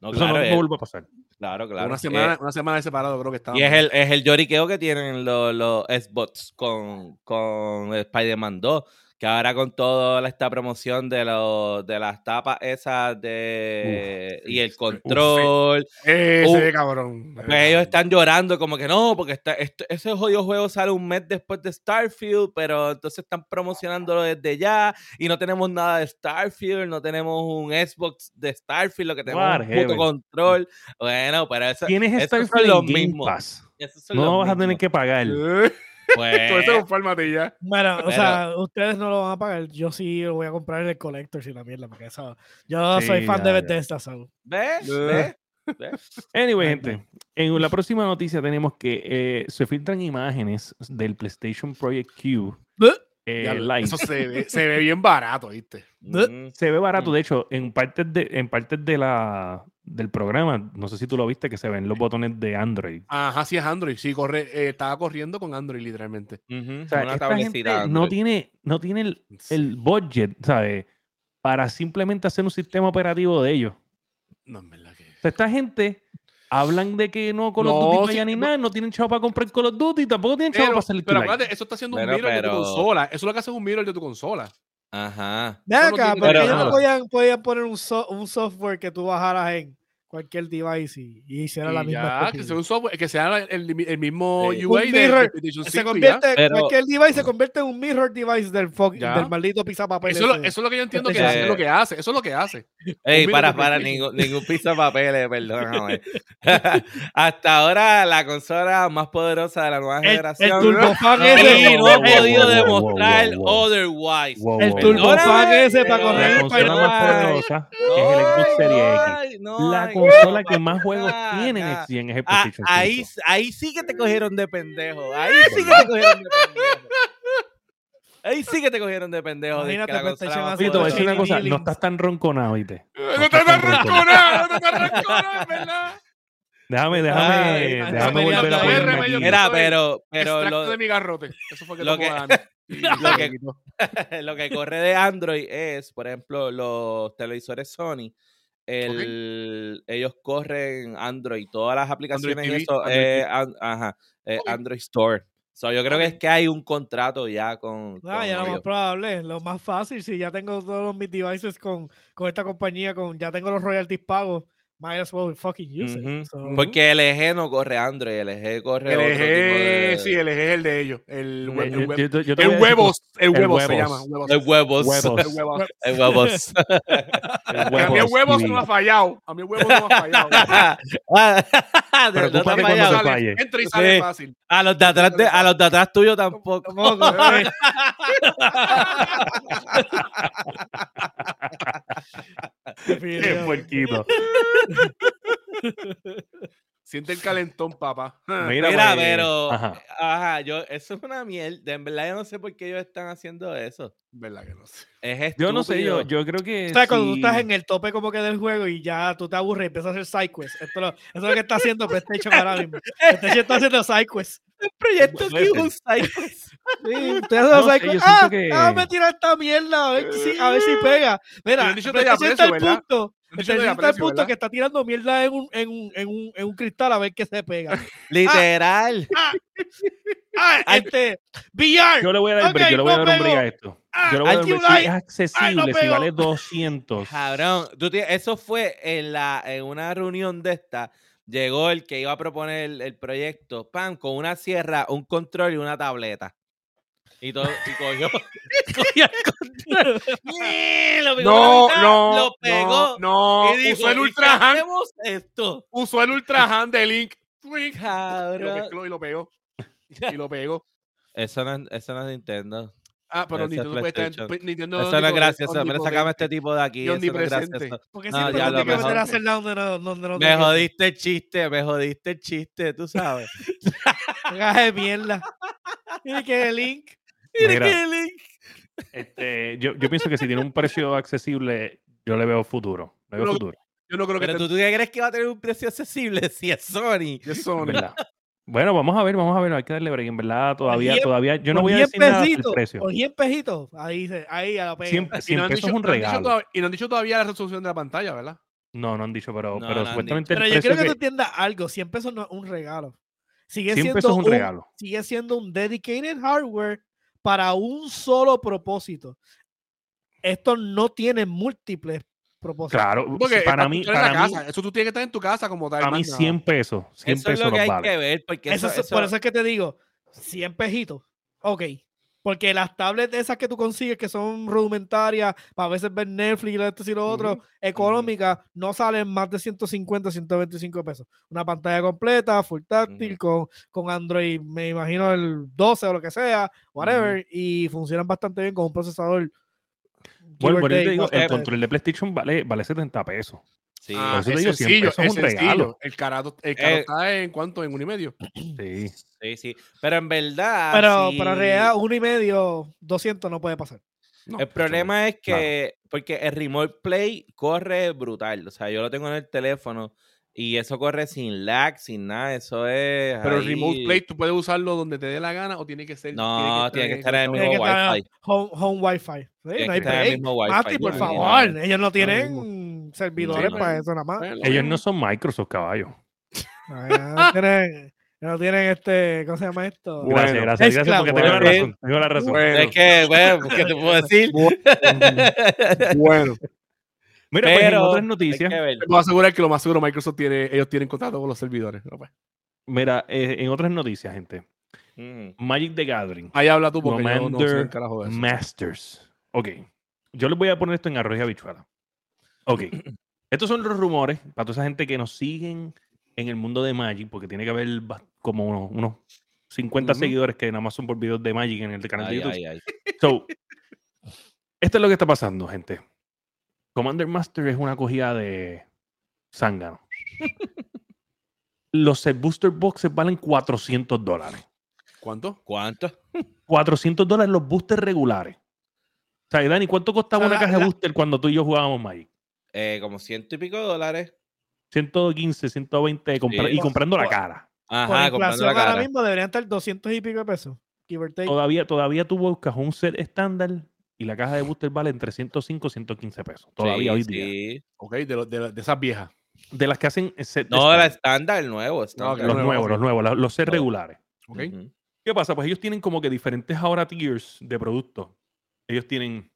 No, Eso no me vuelve a pasar. Claro, claro. Una semana, una semana de separado creo que estaba. Y es el, es el lloriqueo que tienen los, los Xbox con, con Spider-Man 2 que ahora con toda esta promoción de, lo, de las tapas esas de y el control. ese cabrón. Pues ellos están llorando como que no, porque está, ese jodido juego sale un mes después de Starfield, pero entonces están promocionándolo desde ya y no tenemos nada de Starfield, no tenemos un Xbox de Starfield, lo que tenemos es un puto control. Bueno, pero eso, ¿Tienes Starfield lo mismo. No vas a tener que pagar. Pues, Todo eso fue Bueno, o sea, ustedes no lo van a pagar. Yo sí lo voy a comprar en el Collector sin la mierda, porque eso, yo soy fan de Bethesda. ¿Ves? ¿Ves? Anyway, gente, en la próxima noticia tenemos que eh, se filtran imágenes del PlayStation Project Q. Eh, eso se ve, se ve, bien barato, ¿viste? Se ve barato, de hecho, en partes de, en partes de la del programa, no sé si tú lo viste, que se ven los botones de Android. Ajá, sí es Android, sí, corre, eh, estaba corriendo con Android literalmente. o sea, esta gente no tiene, no tiene el, el budget, ¿sabes? Para simplemente hacer un sistema operativo de ellos. No, es verdad que... O sea, esta gente hablan de que no Call of Duty no, ni nada, no tienen chavo para comprar Call of Duty, tampoco tienen chavo para salir Pero acuérdate, eso está haciendo un mirror de tu consola. Eso es lo que hace un mirror de tu consola. Ajá. Ve acá, porque ellos no podían, podían poner un, un software que tú bajaras en cualquier device y, y hiciera la misma ya, que sea un software, que sea el, el mismo UI de se convierte, Pero, cualquier device se convierte en un mirror device del, del maldito pizza papel. Eso, eso, es lo que yo entiendo que es lo que hace. Eso es lo que hace. Ey, para, para, ningún, ningún pizza papel, perdóname. Hasta ahora la consola más poderosa de la nueva generación. El turbofan ese. no ha podido demostrar otherwise. El turbofan ese para correr. La consola más poderosa es el Xbox Series X. La consola que más juegos tiene en es el ah, ahí, ahí sí que te cogieron de pendejo. Ahí sí que te cogieron de pendejo. Ahí sí que te cogieron de pendejo. Imagínate, te voy a decir una cosa, no estás tan ronconado, ¿viste? No, estás tan ronconado, no estás ronconado, ¿verdad? Déjame, déjame, déjame volver a ponerme Mira, pero, pero lo, de mi garrote. Eso fue que lo, que, lo, que, lo que corre de Android es, por ejemplo, los televisores Sony el, ellos corren Android, todas las aplicaciones y eso, eh, ajá, eh, Android Store. So, yo creo que es que hay un contrato ya con. Ah, ya lo más probable, lo más fácil, si ya tengo todos mis devices con, con esta compañía, con ya tengo los royalties pagos, might as well fucking use it. Porque el eje no corre Android, el eje corre el eje, sí, el eje es el de ellos. El, web, el, huevos, el huevos se llama. El huevos. huevos. El huevos. A mí el huevos no ha fallado. A mí el huevos no ha fallado. Pero que cuando falle. Entra y sale fácil. A los de atrás, de, a los de atrás tuyo tampoco. Qué puerquito. Siente el calentón, papá. Mira, Mira pero. Ajá. yo, eso es una mierda. En verdad, yo no sé por qué ellos están haciendo eso. ¿Verdad que no sé? Es yo no sé, yo, yo creo que. O sea, cuando tú estás en el tope como que del juego y ya tú te aburres y empiezas a hacer sidequests. Esto eso es lo que está haciendo PlayStation ahora mismo. PlayStation está haciendo sidequests. El proyecto es un sidequest. Sí, estoy haciendo sidequests. Ah, que... déjame tirar esta mierda a ver si, a ver si pega. Mira, PlayStation está el punto el punto que está tirando mierda en un, en, un, en, un, en un cristal a ver qué se pega. Literal. Ah, ah, ah este, VR. Yo le voy a dar, okay, yo le voy a dar un brillo a esto. Yo le voy a dar un brillo. Si es accesible, si vale 200. Cabrón, tú eso fue en, la, en una reunión de esta. Llegó el que iba a proponer el, el proyecto, pan, con una sierra, un control y una tableta. Y, todo, y cogió, cogió el lo pegó no, no, lo pegó. No, y dijo, usó el Ultra Hand. esto? Usó el Ultra Hand de Link. Cabrón. Y lo pegó. Y lo pegó. Eso no, eso no es Nintendo. Ah, pero Nintendo puede estar. Nintendo eso no es gracioso. Mira, sacame este tipo de aquí. Eso no es gracioso. Porque siempre no, ya que meter a hacer donde no, donde no Me jodiste el chiste, me jodiste el chiste, tú sabes. de mierda. Y que Link. Este, yo, yo, pienso que si tiene un precio accesible, yo le veo futuro. Le veo futuro. Yo no creo que Pero tú, crees que va a tener un precio accesible si es Sony. Es Sony. Bueno, vamos a ver, vamos a ver, hay que darle break. En verdad, todavía, todavía, yo no voy a decir nada del precio. O 100 pesitos, ahí, ahí a la pega. 100, 100 pesos es un regalo. y no han dicho todavía la resolución de la pantalla, ¿verdad? No, no han dicho, pero, pero supuestamente Pero yo quiero que, tú entiendas algo, 100 pesos no es un regalo. Sigue 100 siendo pesos es un regalo. Sigue siendo un dedicated hardware para un solo propósito. Esto no tiene múltiples propósitos. Claro, porque para mí, para mí eso tú tienes que estar en tu casa como tal. Para mí 100 pesos, 100 eso pesos es lo que hay que ver, porque eso, por eso es que te digo, 100 pejitos, ok, porque las tablets esas que tú consigues, que son rudimentarias, para a veces ver Netflix y esto y lo otro, económicas, no salen más de 150, 125 pesos. Una pantalla completa, full táctil, con, con Android, me imagino el 12 o lo que sea, whatever, y funcionan bastante bien con un procesador. Bueno, por digo, el control de PlayStation vale, vale 70 pesos. Sí, ah, es sencillo, es, un regalo. El carato, el carato eh, está en cuánto, en uno y medio. Sí. Sí, sí. Pero en verdad. Pero, pero en realidad, uno y medio, 200 no puede pasar. el problema es que, porque el Remote Play corre brutal. O sea, yo lo tengo en el teléfono y eso corre sin lag, sin nada. Eso es. Pero el Remote Play, ¿tú puedes usarlo donde te dé la gana o tiene que ser. No, tiene que estar, en el mismo Wi-Fi. Home, home Wi-Fi. no hay play. Mati, por favor. Ellos no tienen servidores para eso nada más. Ellos no son Microsoft, caballo. No tienen, no tienen este, ¿cómo se llama esto? Gracias, gracias, gracias porque tengo la razón. Tengo la razón. Es que, bueno, ¿qué te puedo decir? bueno. Mira, pues en otras noticias. Te puedo asegurar que lo más seguro Microsoft tiene, ellos tienen contacto con los servidores. Pues. Mira, eh, en otras noticias, gente. Mm. Magic the Gathering. Ahí habla tú porque yo no sé el carajo de eso. Masters. Ok. Yo les voy a poner esto en arroz y habichuela. Ok. Estos son los rumores para toda esa gente que nos siguen en el mundo de Magic, porque tiene que haber como unos, 50 seguidores que nada más son por videos de Magic en el canal de YouTube. So, esto es lo que está pasando, gente. Commander Master es una cogida de zángano. Los set booster boxes valen 400 dólares. ¿Cuánto? ¿Cuánto? 400 dólares los boosters regulares. O sea, Dani, ¿cuánto costaba una caja de booster cuando tú y yo jugábamos Magic? Eh, como ciento y pico de dólares. 115, 120 y comprando la cara. Ajá, comprando la cara. Ahora mismo deberían estar 200 y pico de pesos. Todavía, todavía tú buscas un set estándar y la caja de booster vale entre 105 y 115 pesos. Todavía hoy día. Ok, de, de, esas viejas. De las que hacen set No, la estándar, el nuevo. los nuevos, los nuevos, los, sets regulares. Okay. ¿Qué pasa? Pues ellos tienen como que diferentes ahora tiers de productos. Ellos tienen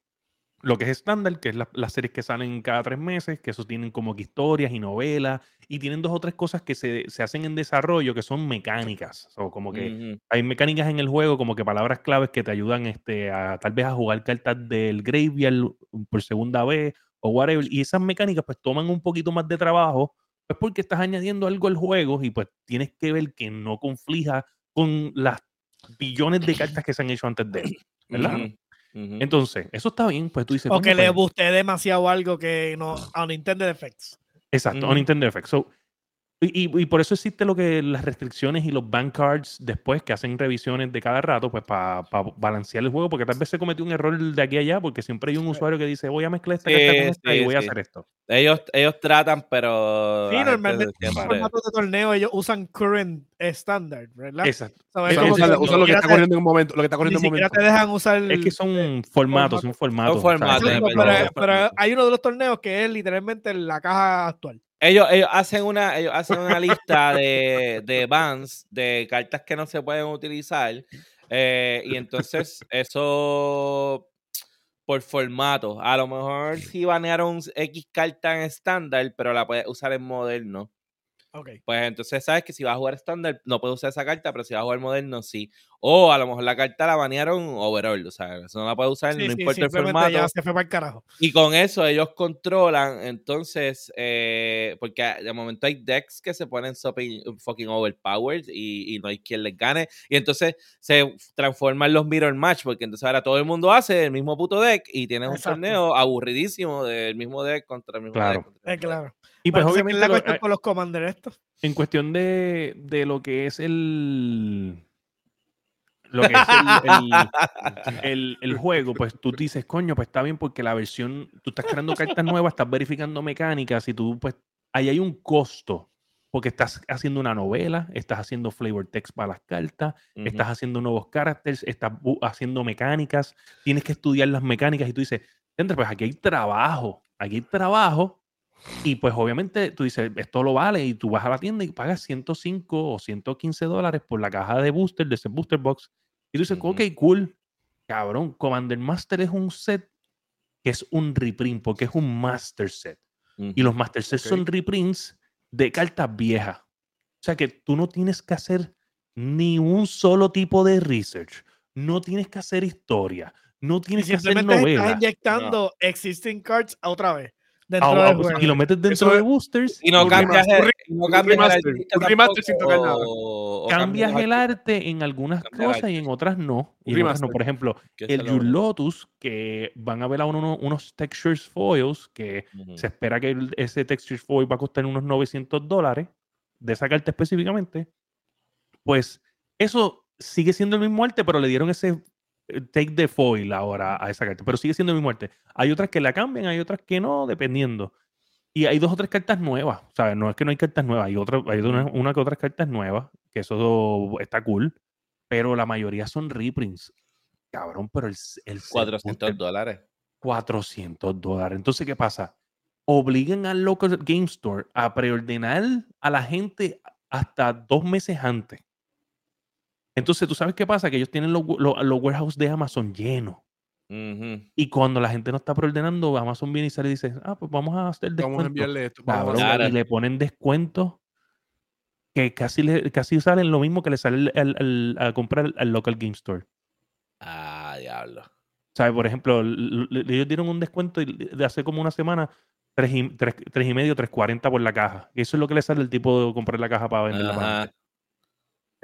lo que es estándar, que es las series que salen cada tres meses, que eso tienen como que historias y novelas, y tienen dos o tres cosas que se, hacen en desarrollo que son mecánicas, o como que hay mecánicas en el juego, como que palabras claves que te ayudan este, a tal vez a jugar cartas del graveyard por segunda vez, o whatever, y esas mecánicas pues toman un poquito más de trabajo, pues porque estás añadiendo algo al juego y pues tienes que ver que no conflija con las billones de cartas que se han hecho antes de él, ¿verdad? Entonces, eso está bien, pues tú dices. O que le pues guste demasiado algo que no a Nintendo Effects. Exacto, a Nintendo Effects. Y, y, por eso existe lo que las restricciones y los bank cards después que hacen revisiones de cada rato, pues para balancear el juego, porque tal vez se cometió un error de aquí a allá, porque siempre hay un usuario que dice, voy a mezclar esta carta con esta y voy a hacer esto. Ellos, ellos tratan, pero. Sí, normalmente en formatos de torneo ellos usan current standard, ¿verdad? Exacto. usan, lo que está corriendo en un momento. Lo que está corriendo en un momento. te dejan usar. Es que son formatos, son formatos. Son formatos. pero, hay uno de los torneos que es literalmente la caja actual. Ellos, ellos hacen una, ellos hacen una lista de, de bans de cartas que no se pueden utilizar. Eh, y entonces eso por formato. A lo mejor si banearon X carta en estándar, pero la puedes usar en moderno. Pues entonces sabes que si vas a jugar estándar no puedes usar esa carta, pero si vas a jugar moderno sí. O a lo mejor la carta la banearon overall, o sea, eso no la puedes usar, no importa el formato. Ya se fue para el carajo. Y con eso ellos controlan, entonces, eh, porque de momento hay decks que se ponen fucking overpowered y, y, no hay quien les gane. Y entonces se transforman los mirror match, porque entonces ahora todo el mundo hace el mismo puto deck y tienes un torneo aburridísimo del mismo deck contra el mismo deck. Eh, claro. Y pues obviamente la cuestión con los commanders estos. En cuestión de, de, lo que es el lo que es el, el, juego, pues tú dices, coño, pues está bien porque la versión, tú estás creando cartas nuevas, estás verificando mecánicas y tú, pues, ahí hay un costo porque estás haciendo una novela, estás haciendo flavor text para las cartas, estás haciendo nuevos caracteres, estás haciendo mecánicas, tienes que estudiar las mecánicas y tú dices, pues aquí hay trabajo, aquí hay trabajo y pues obviamente tú dices, esto lo vale y tú vas a la tienda y pagas 105 o 115 dólares por la caja de booster de ese booster box. Y tú dices, ok, cool. Cabrón, Commander Master es un set que es un reprint porque es un master set. Y los master sets son reprints de cartas viejas. O sea que tú no tienes que hacer ni un solo tipo de research. No tienes que hacer historia. No tienes que hacer novela. Estás inyectando existing cards otra vez. Ah, pues, y lo metes dentro de boosters. Y no cambias, el, no cambias Cambias el arte en algunas cosas y en otras no. Y no. Por ejemplo, el Your Lotus, que van a ver a uno, unos textures foils, que se espera que ese texture foil va a costar unos 900 dólares, de esa carta específicamente. Pues eso sigue siendo el mismo arte, pero le dieron ese take the foil ahora a esa carta, pero sigue siendo mi muerte. Hay otras que la cambian, hay otras que no, dependiendo. Y hay dos o tres cartas nuevas, ¿sabes? No es que no hay cartas nuevas, hay, otra, hay una, una que otras cartas nuevas, que eso está cool, pero la mayoría son reprints. Cabrón, pero el... el 400 dólares. 400 dólares. Entonces, ¿qué pasa? Obliguen al local game store a preordenar a la gente hasta dos meses antes. Entonces, ¿tú sabes qué pasa? Que ellos tienen los, los, los warehouses de Amazon llenos. Y cuando la gente no está preordenando, Amazon viene y sale y dice, ah, pues vamos a hacer descuento. Vamos a enviarle esto. y le ponen descuentos que casi, le, casi salen lo mismo que le sale a comprar al local game store. Ah, diablo. ¿Sabes? Por ejemplo, ellos dieron un descuento de hace como una semana, 3 y, tres y medio, 3.40 por la caja. Y eso es lo que le sale el tipo de comprar la caja para vender la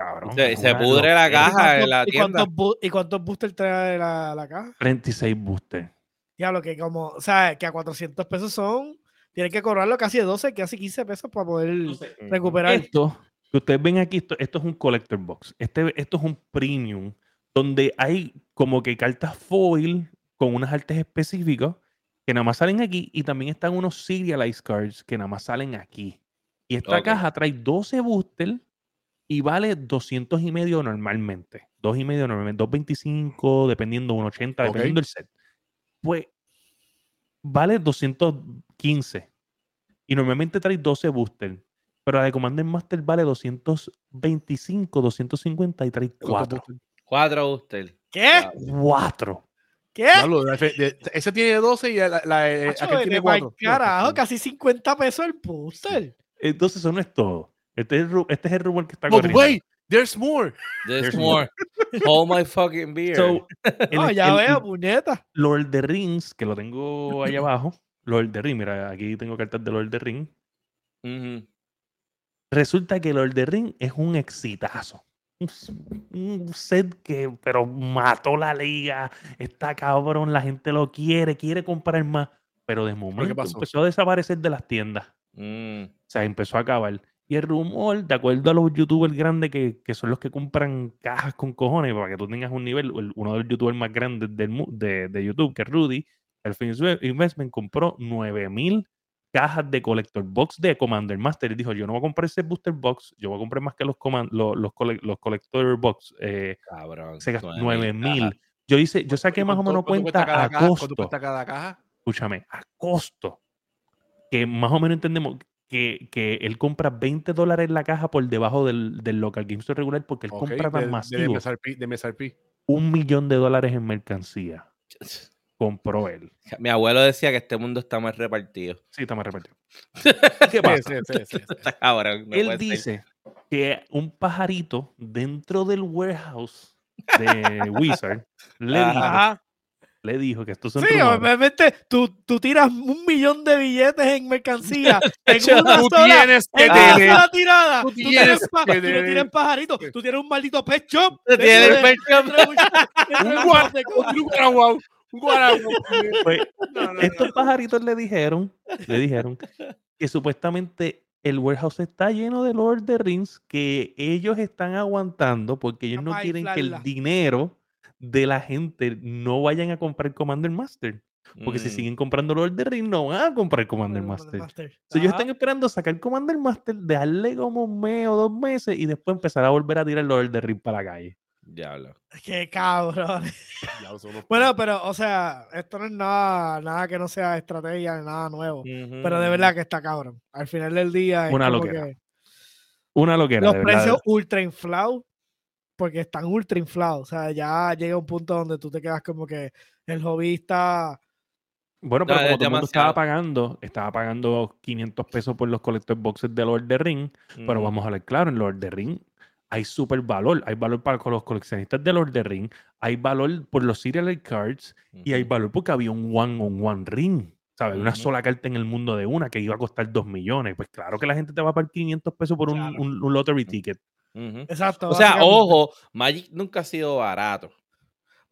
Cabrón. Se, pudre la caja en la tienda. ¿Y cuántos, boosters trae la, la caja? 36 boosters. Ya, lo que como, o sea, que a 400 pesos son, tienen que cobrarlo casi de 12, casi 15 pesos para poder recuperar. Esto, que ustedes ven aquí, esto, esto es un collector box. Este, esto es un premium, donde hay como que cartas foil con unas artes específicas que nada más salen aquí y también están unos serialized cards que nada más salen aquí. Y esta caja trae 12 boosters y vale 200 y medio normalmente. 2 y medio normalmente, 225, dependiendo, 180, dependiendo del set. Pues vale 215. Y normalmente trae 12 boosters. Pero la de Commander Master vale 225, 250 y trae 4. 4 boosters. ¿Qué? 4. ¿Qué? ese tiene 12 y la, la eh, tiene 4. Carajo, casi 50 pesos el booster. Entonces eso no es todo. Este es, el, este es el rumor que está corriendo. Wait, there's more. There's, more. Hold my fucking beer. So, no, ya veo, puñeta. Lord of the Rings, que lo tengo ahí abajo. Lord of the Rings, mira, aquí tengo cartas de Lord of the Rings. Resulta que Lord of the Rings es un exitazo. Un, set que, pero mató la liga. Está cabrón, la gente lo quiere, quiere comprar más. Pero de momento empezó a desaparecer de las tiendas. Mm. O sea, empezó a acabar. Y el rumor, de acuerdo a los youtubers grandes que, que, son los que compran cajas con cojones, para que tú tengas un nivel, uno de los youtubers más grandes del, de, de YouTube, que es Rudy, el Investment compró 9000 cajas de Collector Box de Commander Master. Y dijo, yo no voy a comprar ese Booster Box, yo voy a comprar más que los, los, los, los Collector Box. Eh, Cabrón. 9000. Yo hice, yo saqué más o menos cuenta a costo. ¿Cuánto cada caja? Escúchame, a costo. Que más o menos entendemos que, que, él compra 20 dólares la caja por debajo del, del local game store regular porque él compra tan de, masivo. De MSRP, Un millón de dólares en mercancía. Compró él. Mi abuelo decía que este mundo está más repartido. Sí, está más repartido. ¿Qué pasa? él dice que un pajarito dentro del warehouse de Wizard le dijo le dijo que estos son Sí, obviamente tú, tú tiras un millón de billetes en mercancía en una tú sola, tienes que en una sola tirada. Tú, tienes, tú, tienes, tú no tienes pajarito, tú tienes un maldito pet shop. Tienes pet shop. Un guaraguau. Un guaraguau. Pues, estos pajaritos le dijeron, le dijeron que supuestamente el warehouse está lleno de Lord of the Rings que ellos están aguantando porque ellos no quieren que el dinero de la gente no vayan a comprar Commander Master. Porque si mm. siguen comprando Lord of the Rings, no van a comprar Commander Master. Master. ellos están esperando sacar Commander Master, dejarle como un mes o dos meses y después empezar a volver a tirar Lord of the Rings para la calle. Diablo. Qué cabrón. bueno, pero, o sea, esto no es nada, nada que no sea estrategia, nada nuevo. Pero de verdad que está cabrón. Al final del día. Es Una loquera. Una loquera. Los precios ultra inflados porque están ultra inflados. O sea, ya llega un punto donde tú te quedas como que el hobbyista. Bueno, pero como todo el mundo estaba pagando, estaba pagando 500 pesos por los collector boxes de Lord of the Ring, pero vamos a ver claro, en Lord of the Ring hay súper valor. Hay valor para los coleccionistas de Lord of the Ring, hay valor por los serial cards y hay valor porque había un one-on-one ring. ¿Sabes? Una sola carta en el mundo de una que iba a costar 2 millones. Pues claro que la gente te va a pagar 500 pesos por un, un, lottery ticket. Exacto. O sea, ojo, Magic nunca ha sido barato.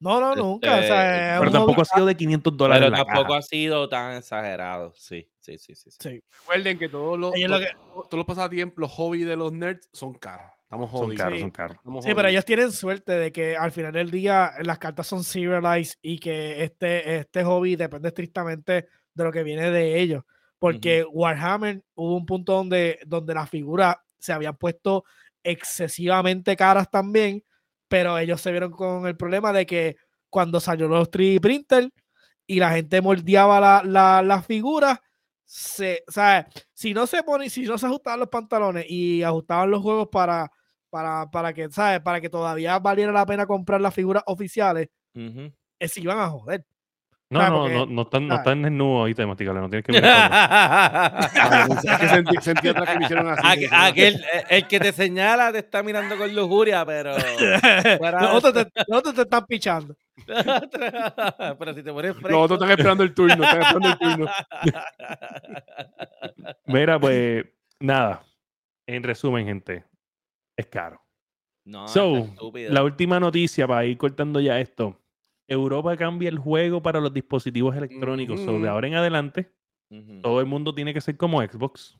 No, no, nunca. Este, pero tampoco ha sido de 500 dólares. Pero tampoco ha sido tan exagerado. Sí, sí, sí, sí. Recuerden que todos los, todos, los pasatiempos, los hobbies de los nerds son caros. Estamos jodidos. Son caros, sí. pero ellos tienen suerte de que al final del día las cartas son serialized y que este, este hobby depende estrictamente de lo que viene de ellos. Porque Warhammer hubo un punto donde, donde las figuras se habían puesto excesivamente caras también, pero ellos se vieron con el problema de que cuando salió los 3D printer y la gente moldeaba las la, la figuras, se, si no se pone, si no se ajustaban los pantalones y ajustaban los juegos para, para, para que, ¿sabes? Para que todavía valiera la pena comprar las figuras oficiales, eh, se iban a joder. No, no, no, no están, no están desnudos ahí temáticamente, no tienes que ver. sentí, otra que me hicieron así. Aquel, eh, el que te señala te está mirando con lujuria, pero. Nosotros te, nosotros te están pichando. pero si te pones fresco. Nosotros están esperando el turno, están esperando el turno. Mira, pues, nada. En resumen, gente, es caro. No, so, la última noticia para ir cortando ya esto Europa cambia el juego para los dispositivos electrónicos. de ahora en adelante, todo el mundo tiene que ser como Xbox.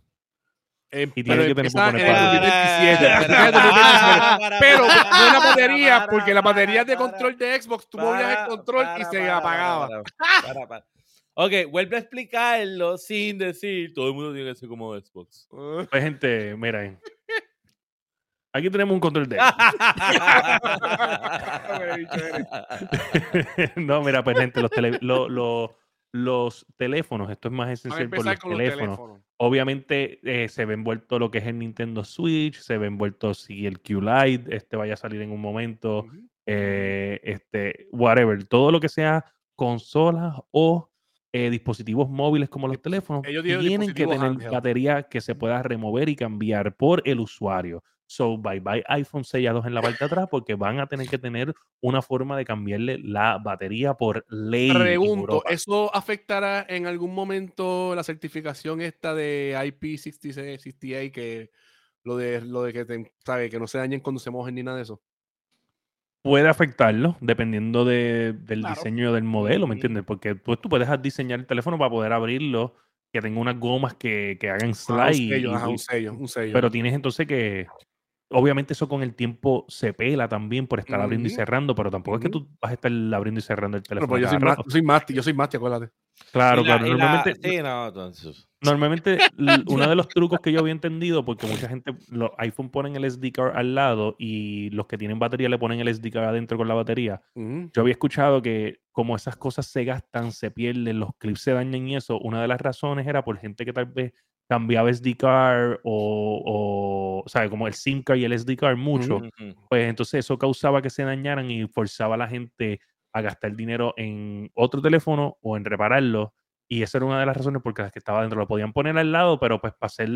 Eh, y tiene que tener para... 2027. pero buena batería, porque la batería de control de Xbox, tú movías el control y se apagaba. Ok, vuelve a explicarlo sin decir todo el mundo tiene que ser como Xbox. Pues gente, miren. Aquí tenemos un control de. no, mira, pues gente, los, los, teléfonos, esto es más esencial por los teléfonos. Obviamente eh, se ve envuelto lo que es el Nintendo Switch, se ve envuelto si el Q-Lite este vaya a salir en un momento, eh, este, whatever, todo lo que sea consolas o eh, dispositivos móviles como los teléfonos tienen que tener batería que se pueda remover y cambiar por el usuario. So, bye bye iPhone sellados en la parte de atrás porque van a tener que tener una forma de cambiarle la batería por ley. Pregunto, ¿eso afectará en algún momento la certificación esta de IP68 que lo de lo de que te, sabe que no se dañen cuando se mojen ni nada de eso? Puede afectarlo dependiendo del diseño del modelo, ¿me entiendes? Porque pues, tú puedes diseñar el teléfono para poder abrirlo, que tenga unas gomas que, que hagan ah, slide. un sello, un sello. Pero tienes entonces que Obviamente eso con el tiempo se pela también por estar abriendo y cerrando, pero tampoco es que tú vas a estar abriendo y cerrando el teléfono. Pero, yo, soy más, soy más, yo soy más, acuérdate. Claro, claro. Normalmente, sí, no, entonces. normalmente uno de los trucos que yo había entendido, porque mucha gente, los iPhone ponen el SD card al lado y los que tienen batería le ponen el SD card adentro con la batería. Yo había escuchado que como esas cosas se gastan, se pierden, los clips se dañan y eso, una de las razones era por gente que tal vez cambiaba SD card o, o sea, como el SIM card y el SD card mucho, pues entonces eso causaba que se dañaran y forzaba a la gente a gastar dinero en otro teléfono o en repararlo. Y esa era una de las razones porque las que estaba dentro lo podían poner al lado, pero pues para hacer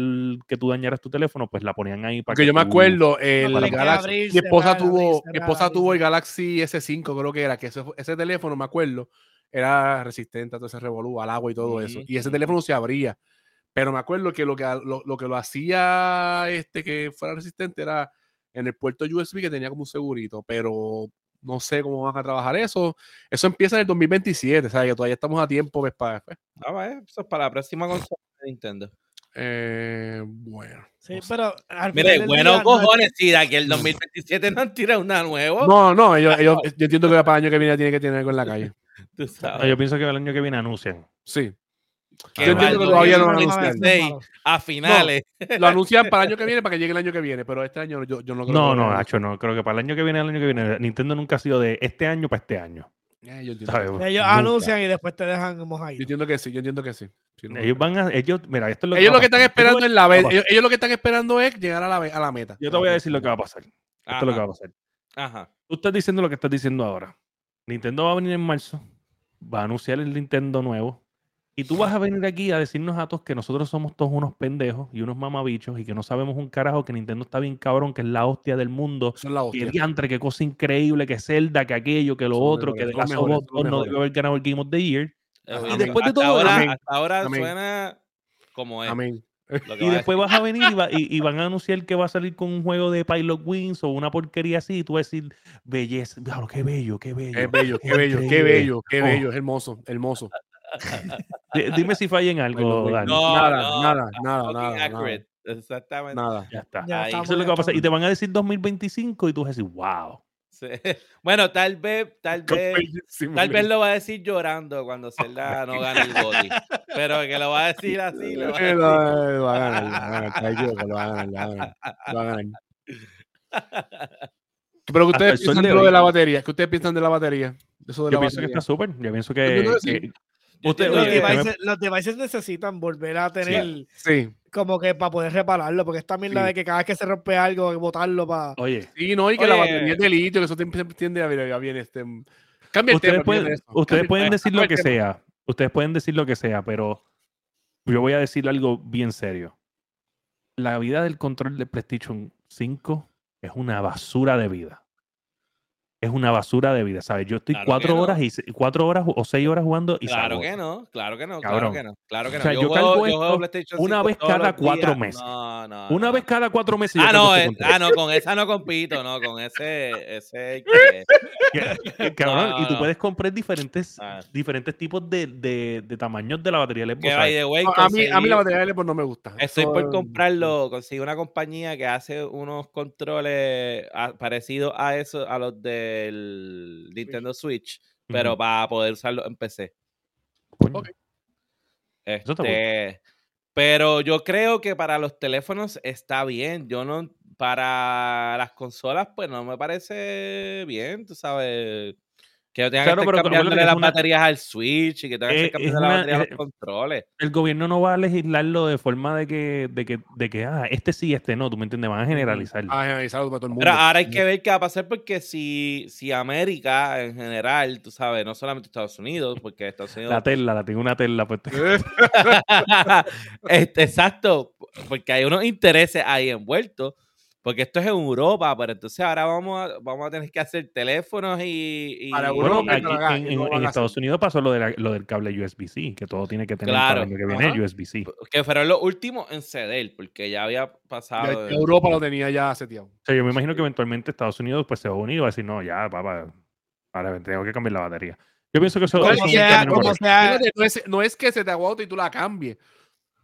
que tú dañaras tu teléfono, pues la ponían ahí para Porque yo me acuerdo, el Galaxy, mi esposa tuvo, mi esposa tuvo el Galaxy S5, creo que era, que ese, ese teléfono, me acuerdo, era resistente a todo ese revolú, al agua y todo eso. Y ese teléfono se abría. Pero me acuerdo que lo que lo, que lo hacía este que fuera resistente era en el puerto USB que tenía como un segurito, pero no sé cómo van a trabajar eso. Eso empieza en el 2027, ¿sabes? Que todavía estamos a tiempo pues, para después. Ah, va, eso es para la próxima consola de Nintendo. Eh, bueno. Sí, pero Mire, bueno, cojones, si de aquí el 2027 no han tirado una nueva. No, no, yo entiendo que para el año que viene tiene que tener algo en la calle. Yo pienso que el año que viene anuncian. Sí, yo entiendo que todavía no lo anuncian. A finales. lo anuncian para el año que viene, para que llegue el año que viene, pero este año yo, yo no creo. No, no, Nacho, no. Creo que para el año que viene, el año que viene. Nintendo nunca ha sido de este año para este año. Eh, ellos anuncian y después te dejan mojado. Yo entiendo que sí, yo entiendo que sí. ellos van a, ellos, mira, esto es lo ellos que lo que están esperando es la vez, ellos, lo que están esperando es llegar a la, a la meta. Yo te voy a decir lo que va a pasar. Esto es lo que va a pasar. Ajá. Tú estás diciendo lo que estás diciendo ahora. Nintendo va a venir en marzo, va a anunciar el Nintendo nuevo, y tú vas a venir aquí a decirnos a todos que nosotros somos todos unos pendejos y unos mamabichos y que no sabemos un carajo, que Nintendo está bien cabrón, que es la hostia del mundo. Es la hostia. Que diantre, qué cosa increíble, que Zelda, que aquello, que lo otro, que de la no debe haber ganado el Game of the Year. y después de todo ahora, hasta ahora suena como es. Amén. Y después vas a venir y, van a anunciar que va a salir con un juego de Pilot Wings o una porquería así. Y tú vas a decir, belleza, qué bello, qué bello. Qué bello, qué bello, qué bello, qué bello, es hermoso, hermoso. Dime si falla en algo, Dani. No, nada, nada, nada, nada, Exactamente. Nada. Ya está. eso es lo que va a pasar. Y te van a decir 2025 y tú vas a decir, wow. Bueno, tal vez, tal vez, tal vez lo va a decir llorando cuando Zelda no gane el body. Pero que lo va a decir así, lo va a decir. Lo va a ganar, lo va a ganar, lo va a ganar, lo va a ganar. Pero que ustedes piensan de, de la batería, ¿qué ustedes piensan de la batería? Eso de Yo pienso que está súper. Yo pienso que, los, devices, los, devices, necesitan volver a tener sí. como que para poder repararlo, porque es también la de que cada vez que se rompe algo, hay que botarlo para. Oye. Sí, no, y que la batería es de litio, que eso siempre tiende a ver bien este. Cambia ustedes tema, pueden, ustedes pueden decir lo que sea. Ustedes pueden decir lo que sea, pero yo voy a decir algo bien serio. La vida del control de PlayStation 5 es una basura de vida es una basura de vida, ¿sabes? Yo estoy cuatro horas y cuatro horas o seis horas jugando y Claro que no, claro que no, claro que no, claro que no. O sea, yo, cargo esto una vez cada cuatro meses. No, no, una vez cada cuatro meses. Ah, no, eh, ah, no, con esa no compito, no, con ese, ese Cabrón, y tú puedes comprar diferentes, ah. diferentes tipos de, de, de, tamaños de la batería de a, mí, a mí la batería de no me gusta. Estoy por comprarlo, conseguí una compañía que hace unos controles parecidos a eso, a los de el Nintendo Switch, pero para poder usarlo en PC. Este, pero yo creo que para los teléfonos está bien. Yo no, para las consolas, pues no me parece bien, tú sabes. Que tengan que estar cambiándole las baterías al Switch y que tengan que estar cambiando las baterías a los controles. El gobierno no va a legislarlo de forma de que, de que, de que ah, este sí, este no, tú me entiendes, van a generalizar. A generalizarlo para todo el mundo. Pero ahora hay que ver qué va a pasar porque si, si América en general, tú sabes, no solamente Estados Unidos, porque Estados Unidos... La tela, la tengo una tela. Pues. este, exacto, porque hay unos intereses ahí envueltos porque esto es en Europa, pero entonces ahora vamos a, vamos a tener que hacer teléfonos y. en, Estados Unidos pasó lo, de lo del cable USB-C, que todo tiene que tener claro, que viene USB-C. Que fueron los últimos en ceder, porque ya había pasado. Europa lo tenía ya hace tiempo. O sea, yo me imagino que eventualmente Estados Unidos pues se va a unir y va a decir, no, ya, papá, ahora tengo que cambiar la batería. Yo pienso que eso, no, es, no es que se te aguante y tú la cambies.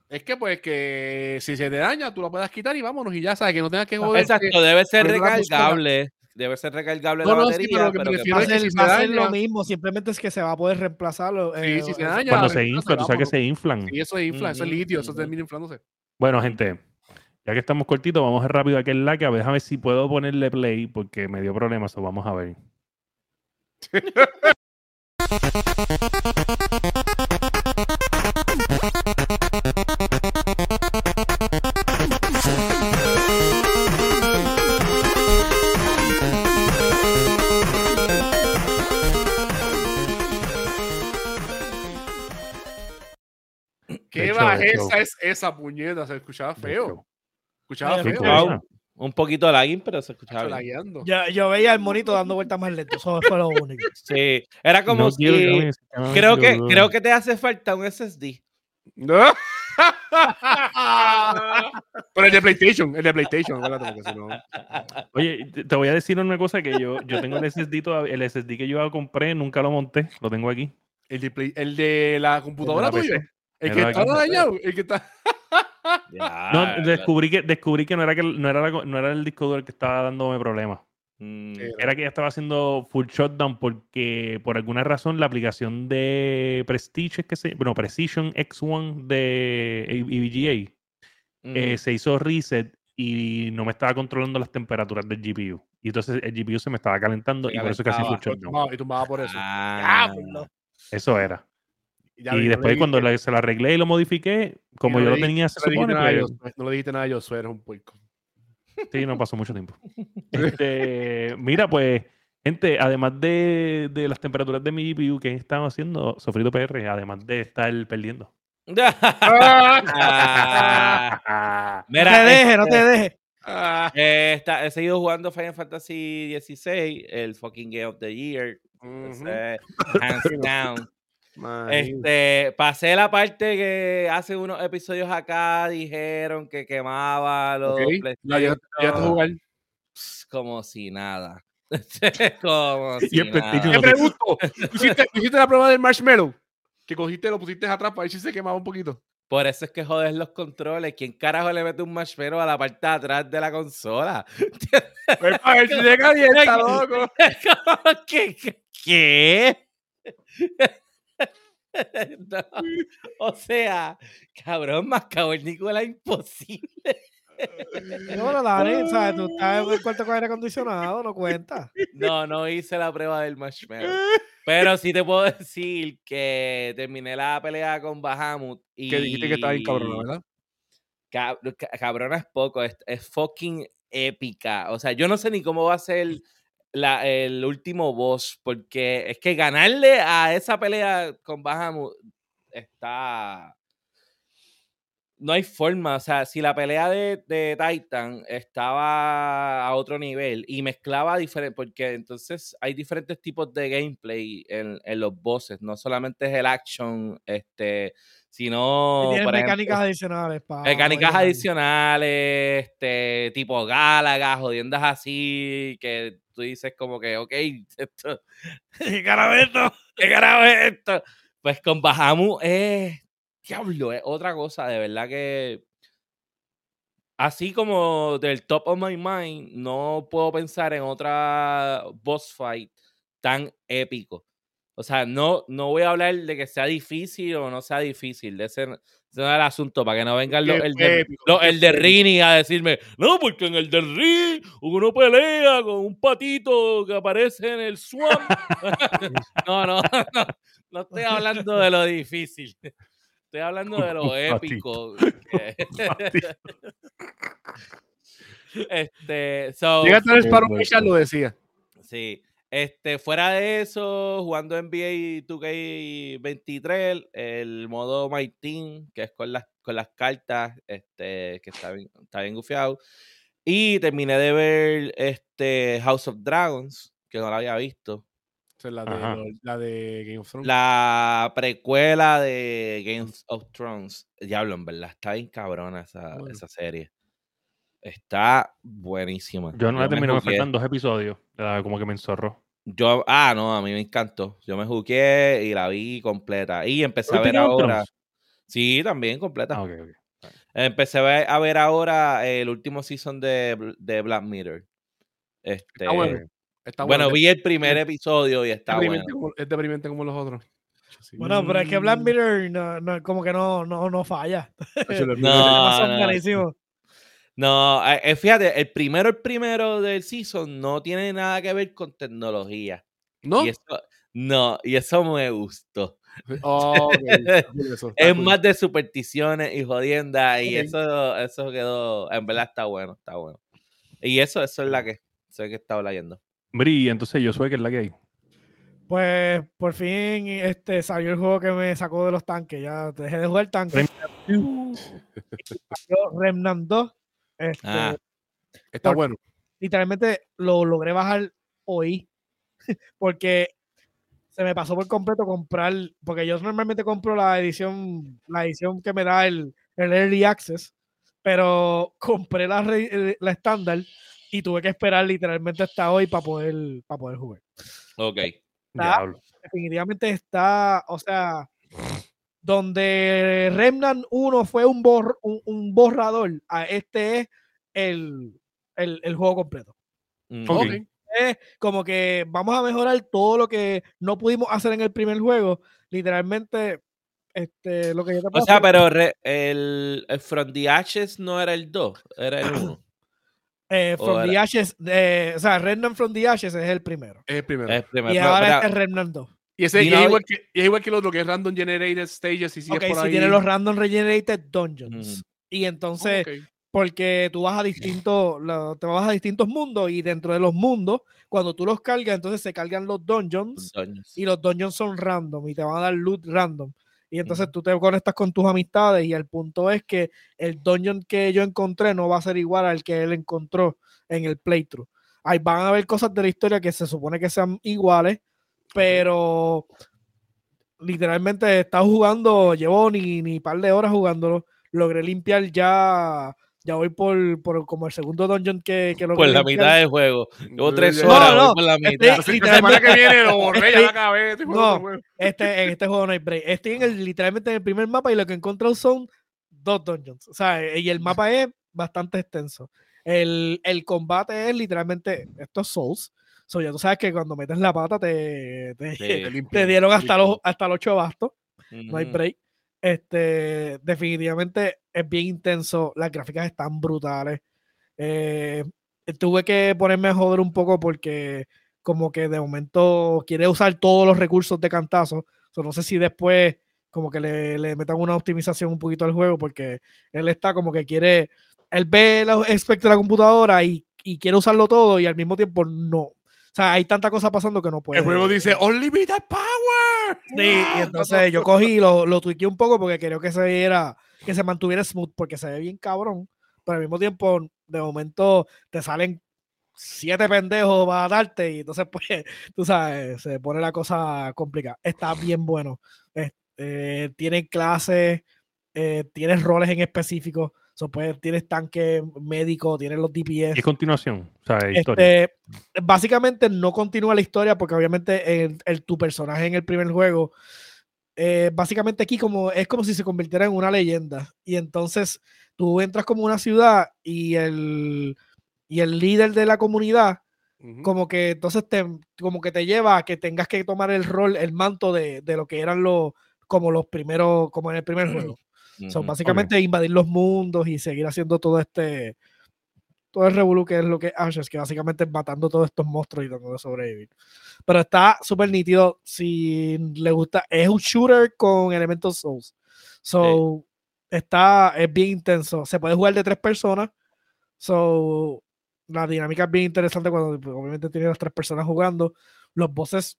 Es que pues que si se te daña, tú lo puedas quitar y vámonos y ya sabes que no tengas que joder. Exacto, debe ser recargable. Debe ser recargable la batería. Sí, pero lo que pero prefiero es que si va a ser lo mismo, simplemente es que se va a poder reemplazarlo. Sí, eh, si se daña. Cuando se infla, tú sabes que se inflan. Sí, eso es infla, eso es litio, eso termina inflándose. Bueno, gente, ya que estamos cortitos, vamos a ir rápido a aquel like, a ver, a ver si puedo ponerle play, porque me dio problemas, o vamos a ver. ¿Qué bajeza es esa puñeta? Se escuchaba feo. Escuchaba feo. Un poquito de lagging, pero se escuchaba. Yo, yo, veía el monito dando vueltas más lento. Eso fue lo único. Sí, era como si. creo, que, creo que te hace falta un SSD. No. Pero el de PlayStation, el de PlayStation. Oye, te voy a decir una cosa que yo, yo tengo el SSD todavía, el SSD que yo compré, nunca lo monté, lo tengo aquí. El de, el de la computadora tuya. El que está dañado, el que está. no, descubrí que, descubrí que no era que no era, no era el disco duro el que estaba dándome problemas. Mm, era que ya estaba haciendo full shutdown porque por alguna razón la aplicación de Prestige, que se, bueno, Precision X1 de EVGA eh, se hizo reset y no me estaba controlando las temperaturas del GPU. Y entonces el GPU se me estaba calentando y por eso casi full shutdown. Y tumbaba por eso. Ah, eso era. Y, después cuando se lo arreglé y lo modifiqué, como yo lo tenía, se supone, pues No le dijiste nada yo, eres un puerco. Sí, no pasó mucho tiempo. Este, mira, pues, gente, además de, de, las temperaturas de mi GPU que están haciendo, Sofrito PR, además de estar perdiendo. mira, no te deje, no te este, deje. Eh, está, he seguido jugando Final Fantasy XVI, el fucking Game of the Year. hands down. Este, pasé la parte que hace unos episodios acá dijeron que quemaba los Como si nada. Como si nada. Te pregunto, ¿hiciste, la prueba del marshmallow? Que cogiste, lo pusiste atrás para ver si se quemaba un poquito. Por eso es que jodes los controles. ¿Quién carajo le mete un marshmallow a la parte de atrás de la consola? Pues para ver si se calienta, loco. ¿Qué? ¿Qué? O sea, cabrón, más cavernícola imposible. No, no, Dani, ¿sabes? Tú estás en el cuarto con aire acondicionado, no cuenta. No, no hice la prueba del marshmallow. Pero sí te puedo decir que terminé la pelea con Bahamut y... Que dijiste que estaba bien cabrona, ¿verdad? cabrona es poco, es, es, fucking épica. O sea, yo no sé ni cómo va a ser la, el último boss, porque es que ganarle a esa pelea con Bahamut está no hay forma. O sea, si la pelea de, de, Titan estaba a otro nivel y mezclaba diferente, porque entonces hay diferentes tipos de gameplay en, en los bosses. No solamente es el action, este, sino. Mecánicas adicionales. mecánicas adicionales, este, tipo Gálaga, jodiendas así, que tú dices como que, ok, esto. ¿Qué carajo esto? ¿Qué carajo esto? Pues con Bahamu es diablo, es otra cosa, de verdad que. Así como del top of my mind, no puedo pensar en otra boss fight tan épico. O sea, no, no voy a hablar de que sea difícil o no sea difícil. De ese, no es el asunto, para que no vengan los, el, de, el de Rini a decirme, no, porque en el de Rini uno pelea con un patito que aparece en el swamp. no, no, no, no estoy hablando de lo difícil. Estoy hablando de lo épico. este, so, Llega a Sparrow lo decía. Sí. Este, fuera de eso, jugando NBA 2K23, el modo My Team, que es con las, con las cartas, este, que está bien, está bien gufiado. Y terminé de ver este House of Dragons, que no lo había visto la de, la de Game of Thrones. La precuela de Game of Thrones. Diablo, en verdad, está bien cabrona esa, esa serie. Está buenísima. Yo no la terminé, me faltan dos episodios. Como que me enzorró. Yo, ah, no, a mí me encantó. Yo me jugué y la vi completa. Y empecé a ver ahora. Sí, también completa. Ah, okay, okay. Empecé a ver ahora el último season de, de Black Mirror. Este, bueno, vi el primer episodio y está bueno. es deprimente como los otros. Bueno, pero es que Black Mirror no, como que no, no, no falla. no, no, eh, eh, fíjate, el primero, el primero del season no tiene nada que ver con tecnología. ¿No? Y eso, no, y eso me gustó. Oh, es más de supersticiones y jodiendas y eso, eso quedó, en verdad está bueno, está bueno. Y eso, eso es la que, sé que estaba leyendo. Bri, entonces yo soy que es la que hay. Pues por fin este, salió el juego que me sacó de los tanques. Ya dejé de jugar tanque. Remnant 2. Este, ah, está bueno. Literalmente lo logré bajar hoy. porque se me pasó por completo comprar. Porque yo normalmente compro la edición, la edición que me da el, el Early Access. Pero compré la, la estándar y tuve que esperar literalmente hasta hoy para poder, para poder jugar. Ok. definitivamente está, o sea, donde Remnant 1 fue un, un, borrador, a este es el, el, juego completo. Mm, okay. Es como que vamos a mejorar todo lo que no pudimos hacer en el primer juego. Literalmente, este, lo que yo te O sea, pero el, el From the Ashes no era el 2, era el 1. Eh, from the Ashes, o sea, Remnant from the Ashes es el primero. Es el primero. Es primero. Y ahora este es Remnant 2. Y, ese, y, es igual que, y, es igual que, el otro, que es Random Generated Stages. Y okay, por si tiene los Random Regenerated Dungeons. Y entonces, porque tú vas a distintos, te vas a distintos mundos y dentro de los mundos, cuando tú los cargas, entonces se cargan los dungeons, dungeons. y los dungeons son random y te van a dar loot random. Y entonces tú te conectas con tus amistades y el punto es que el dungeon que yo encontré no va a ser igual al que él encontró en el playthrough. Ahí van a haber cosas de la historia que se supone que sean iguales, pero literalmente he estado jugando, llevo ni, ni par de horas jugándolo. Logré limpiar ya ya voy por, por como el segundo dungeon que, que lo Por la mitad del juego. Llevo tres horas, no, no, por la mitad. Este, la semana que viene lo borré, ya la acabé. no, este, en este juego no hay break. Estoy en el, literalmente en el primer mapa y lo que he encontrado son dos dungeons. O sea, y el mapa es bastante extenso. El, el combate es literalmente, esto es Souls. So, ya tú sabes que cuando metes la pata te, te, dieron hasta los, hasta los ocho bastos. No hay break. Este, definitivamente es bien intenso. Las gráficas están brutales. Eh, tuve que ponerme a joder un poco porque como que de momento quiere usar todos los recursos de cantazo. no sé si después como que le, le, metan una optimización un poquito al juego porque él está como que quiere, él ve el aspecto de la computadora y, y quiere usarlo todo y al mismo tiempo no. O sea, hay tanta cosa pasando que no puede. El juego dice Unlimited Power. Sí, y entonces yo cogí y lo, lo un poco porque quería que se viera, que se mantuviera smooth, porque se ve bien cabrón. Pero al mismo tiempo, de momento, te salen siete pendejos para darte y entonces, pues, tú sabes, se pone la cosa complicada. Está bien bueno. Eh, tiene clases, eh, tienes roles en específico. So, pues, tienes tanque médico, tienes los DPS. ¿Y continuación? O sea, este, básicamente no continúa la historia porque obviamente el, tu personaje en el primer juego, eh, básicamente aquí como, es como si se convirtiera en una leyenda. Y entonces tú entras como una ciudad y el, y el líder de la comunidad, como que entonces te, como que te lleva a que tengas que tomar el rol, el manto de, de lo que eran los, como los primeros, como en el primer juego. Son básicamente invadir los mundos y seguir haciendo todo este. Todo el revolú que es lo que es Ashes, que básicamente es matando todos estos monstruos y tratando de sobrevivir. Pero está súper nítido. Si le gusta, es un shooter con elementos Souls. So, está, es bien intenso. Se puede jugar de tres personas. So, la dinámica es bien interesante cuando obviamente tiene las tres personas jugando. Los bosses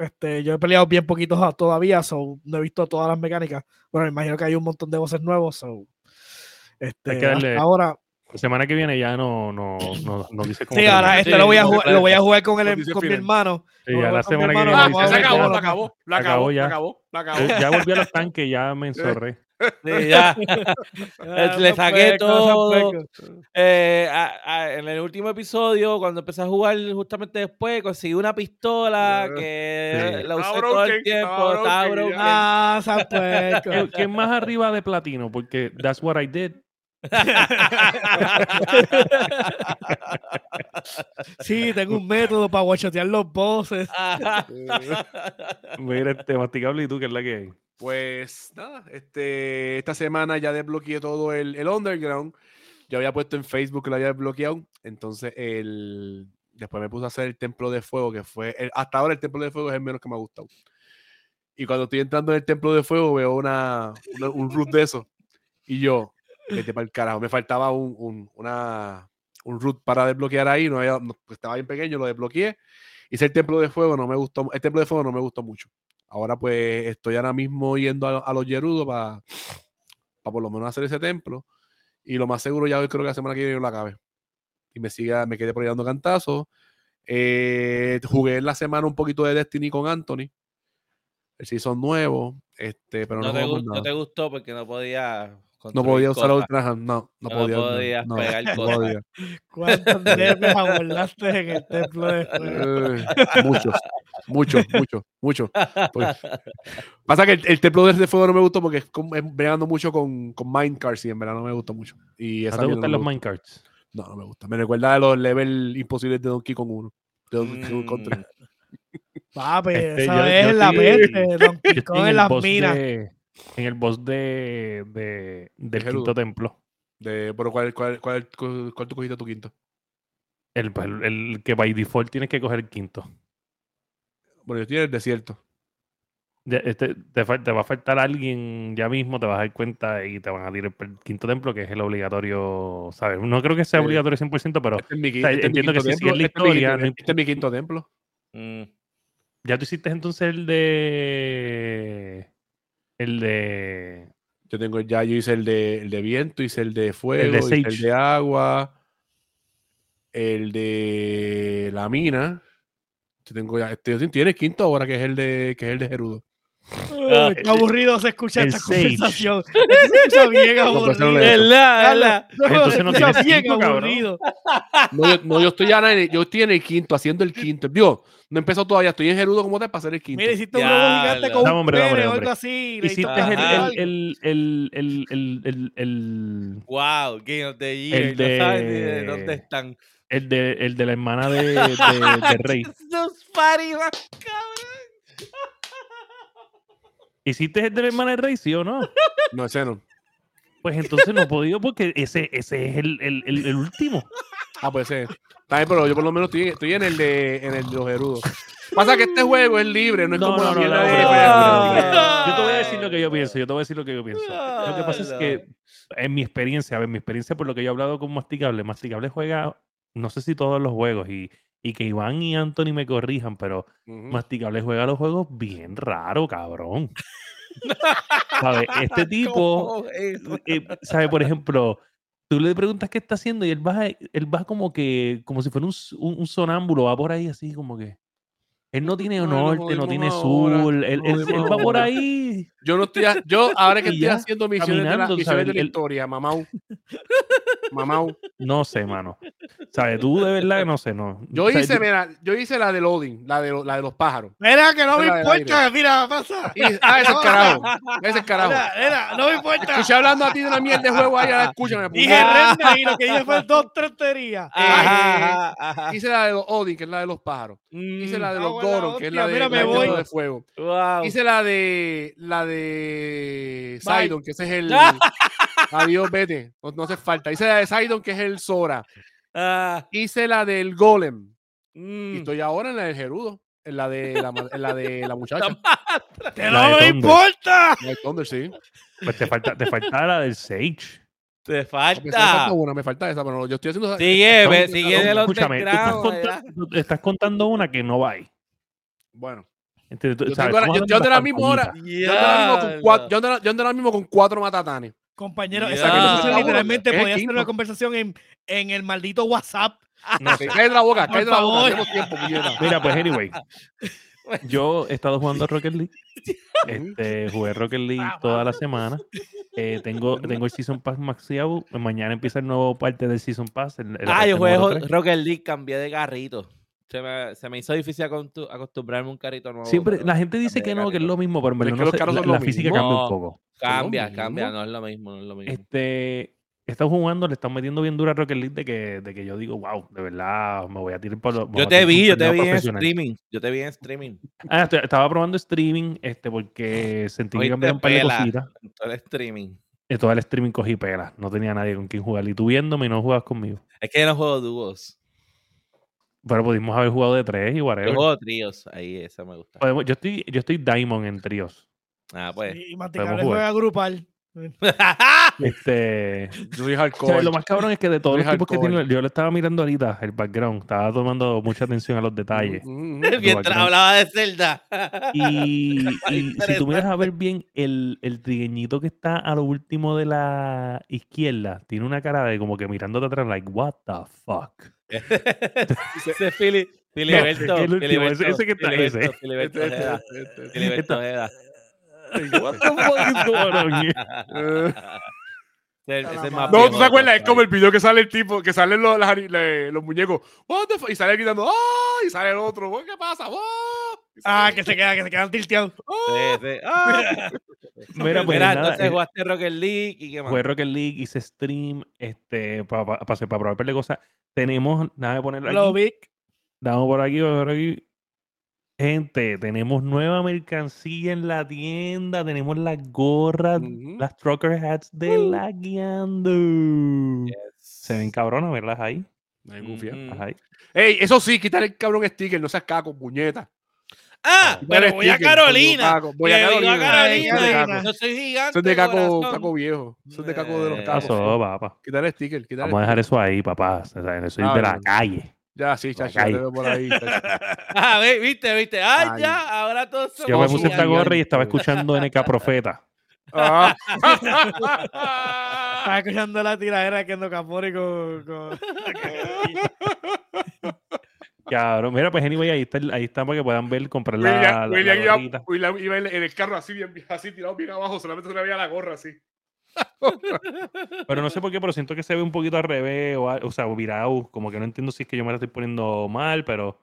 este, yo he peleado bien poquitos todavía, so, no he visto todas las mecánicas. Bueno, me imagino que hay un montón de voces nuevos. So, este, ahora. La semana que viene ya no, no, no, no dice cómo. Sí, ahora este lo voy a jugar, lo voy a jugar con, el, con mi hermano. Sí, ya la semana que viene. se acabó, la acabó, la acabó, ya. acabó, acabó. Ya volví a los tanques, ya me enzorré. Sí, ya. Le saqué todo. Eh, en el último episodio, cuando empecé a jugar justamente después, conseguí una pistola que la usé todo el tiempo. Broken. Ah, ¿Quién más arriba de platino? Porque that's what I did. sí, tengo un método para guachotear los bosses. Mira, este masticable y tú, que es la que hay. Pues nada, este, esta semana ya desbloqueé todo el, el underground. Yo había puesto en Facebook que lo había desbloqueado. Entonces, el, después me puse a hacer el templo de fuego, que fue. hasta ahora el templo de fuego es el menos que me ha gustado. Y cuando estoy entrando en el templo de fuego, veo una, un root de eso. Y yo, vete para el carajo. Me faltaba un, un, una, un root para desbloquear ahí. No, había, estaba bien pequeño, lo desbloqueé. Hice el templo de fuego, no me gustó. El templo de fuego no me gustó mucho. Ahora pues estoy ahora mismo yendo a, los Yerudos para por lo menos hacer ese templo. Y lo más seguro ya hoy creo que la semana que viene lo acabe. Y me siga, me quedé por ahí dando cantazos. Eh, jugué en la semana un poquito de Destiny con Anthony. El season nuevo. Este, pero no, te, no te gustó porque no podía no podía usar Ultra no, no, podía. No podías no, pegar no podía. ¿Cuántos nervios abordaste en el templo de fuego? Eh, muchos, muchos, muchos, muchos. Pues, pasa que el, templo de fuego no me gustó porque es, bregando mucho con, con Minecarts y en verdad no me gustó mucho. Y ¿No te gustan los Minecarts? No, no me gusta. Me recuerda a los levels imposibles de Donkey Kong 1. De Donkey Kong 3. Papi, este, esa es la peste. Donkey Kong en las minas en el boss de, de del quinto templo. De, pero ¿cuál, cuál, cuál, cuál, tú cogiste tu quinto? El, el, que by default tienes que coger el quinto. Bueno, yo estoy en el desierto. Este, te, te, va a faltar alguien ya mismo, te vas a dar cuenta y te van a tirar el quinto templo, que es el obligatorio, ¿sabes? No creo que sea obligatorio 100%, pero este mi, este entiendo que si es la historia... Este, es mi quinto templo. Mm. Ya tú hiciste entonces el de... El de. Yo tengo ya, yo hice el de, el de viento, hice el de fuego, el de, el de agua, el de la mina. Yo tengo ya, este, tienes quinto ahora que es el de que es el de Gerudo. Qué aburrido se escucha esta conversación. se escucha bien aburrido. Entonces no tiene bien aburrido. No, yo, estoy ya en el, yo estoy en el quinto, haciendo el quinto. Dios, no empezó todavía, estoy en Gerudo como te para hacer el quinto. Mira, hiciste un globo gigante con un hombre, o algo así. Hiciste el, el, el, el, el, el, Wow, Game of the Year. El de, no sabes ni de dónde están. El de, el de la hermana de, de, de Rey. Los cabrón. ¿Hiciste el de hermana de Rey, sí o no? No, ese no. Pues entonces no he podido porque ese, ese es el, el, el, último. Ah, pues ese. También, pero yo por lo menos estoy, estoy en el de en el de los Gerudos. Pasa que este juego es libre, no es como la mierda de... Yo te voy a decir lo que yo pienso, yo te voy a decir lo que yo pienso. Lo que pasa es que en mi experiencia, a ver, mi experiencia por lo que yo he hablado con Masticable, Masticable juega no sé si todos los juegos, y, y que Iván y Anthony me corrijan, pero Masticable juega los juegos bien raro, cabrón. ¿Sabe? Este tipo, eh, ¿sabe? Por ejemplo, tú le preguntas qué está haciendo y él va, él va como que, como si fuera un, un, sonámbulo, va por ahí así como que. Él no tiene norte, no, tiene sur, él, él, va por ahí. Yo no estoy, yo ahora que estoy haciendo misiones de la, misiones de la historia, mamau. Mamau. No sé, mano. ¿Sabes? Tú de verdad que no sé, no. Yo hice, mira, yo hice la de Loading, la de, la de los pájaros. Mira, que no me importa, mira, pasa. Y, ah, ese es carajo. Ese es carajo. Mira, mira, no me importa. Escuché hablando a ti de una mierda de juego ahí, ahora escúchame. Dije renda y lo que dije fue dos tonterías. Eh, hice la de los Odin, que es la de los pájaros. hice la de los Goron, que es la de, mira, me voy. de fuego. Hice la de la de Sidon, que ese es el. Adiós, vete. No, hace falta. Hice la de Sidon, que es el Sora. Ah. Hice la del Golem. Y mm. estoy ahora en la del Gerudo. En la de la, en la, de la muchacha. ¡Que no me importa! La de Thunder, sí. Pues te falta, te falta la del Sage. Te falta. Me falta una, me falta esa, pero yo estoy haciendo. Sigue, sigue de los Escúchame, estás, contando, estás contando una que no va ahí. Bueno. Entonces, yo, yo, yo, de la misma hora. Yo ando ahora mismo con cuatro matatanes. Compañero, esa conversación literalmente podía ser una conversación en, en el maldito WhatsApp. No, cae la boca, cae la boca. Tiempo, Mira, pues anyway. Yo he estado jugando Rocket League. Este, jugué Rocket League ah, toda la semana. Eh, tengo, tengo el Season Pass maxiado. Mañana empieza el nuevo parte del Season Pass. ah, yo juego Rocket League, cambié de carrito. Se me, se me hizo difícil acostumbrarme a un carrito nuevo. Siempre, la gente dice que no, que es lo mismo, pero, pero no sé, la, la física cambia un poco. Cambia, cambia, no es lo mismo, no es lo mismo. Este, está jugando, le están metiendo bien dura a Rocket League de que, de que yo digo, wow, de verdad, me voy a tirar por Yo te vi, yo te vi en streaming. Yo te vi en streaming. Ah, estaba probando streaming, este, porque sentí que cambiaron un par de cositas. Todo el streaming. Y todo el streaming cogí pela. No tenía nadie con quien jugar. Y tú viéndome y no jugabas conmigo. Es que yo no juego dúos. Pero pudimos haber jugado de tres y whatever. Yo juego tríos, ahí esa me gusta. yo estoy, yo estoy Diamond en tríos. Ah, pues. y Maticable juega grupal. este lo más cabrón es que de todos los tipos que tiene yo lo estaba mirando ahorita el background estaba tomando mucha atención a los detalles. Mientras hablaba de Zelda. Y, y si tú miras a ver bien el, el trigueñito que está a lo último de la izquierda tiene una cara de como que mirándote atrás like what the fuck ese Fili Filiberto ese que está ese. Filiberto no, ¿tú te acuerdas? Es como el video que sale el tipo, que salen los, los muñecos, y sale gritando, ¡ah! Y sale el otro, ¿qué pasa? Ah, que se queda, que se quedan tilteados. ¡Ah! Mira, pues Mira, entonces jugaste Rocket League y qué más. Jugué Rocket League, hice stream, este, para pa, pa, pa, probar cosas. Tenemos, nada de ponerlo aquí. Damos por aquí, por aquí. Gente, tenemos nueva mercancía en la tienda. Tenemos las gorras, las trucker hats de uh. la guiando. Se ven cabronas, ¿verdad? Ahí. ahí. Ey, eso sí, quitar el cabrón sticker, no seas caco, puñeta. Ah, pero voy a Carolina. Voy a Carolina. Carolina. No soy gigante. Soy de caco, caco viejo. Soy de caco de los cacos. Pasó, papá. Quitar el sticker. Quitar Vamos a dejar eso ahí, papá. Soy ah, de la calle. Ya, sí, chacho, por ahí. ah, viste, viste. Ah, ya, ahora todos somos. Yo me puse esta gorra y estaba escuchando NK Profeta. Ah. estaba escuchando la tiradera que ando Capori con. con... Claro, mira, pues anyway, ahí está, ahí está para que puedan ver, comprar la, William, la, William iba, en el carro así, bien, así tirado bien abajo, solamente se le veía la gorra así. pero no sé por qué, pero siento que se ve un poquito al revés, o, o sea, virado, como que no entiendo si es que yo me la estoy poniendo mal, pero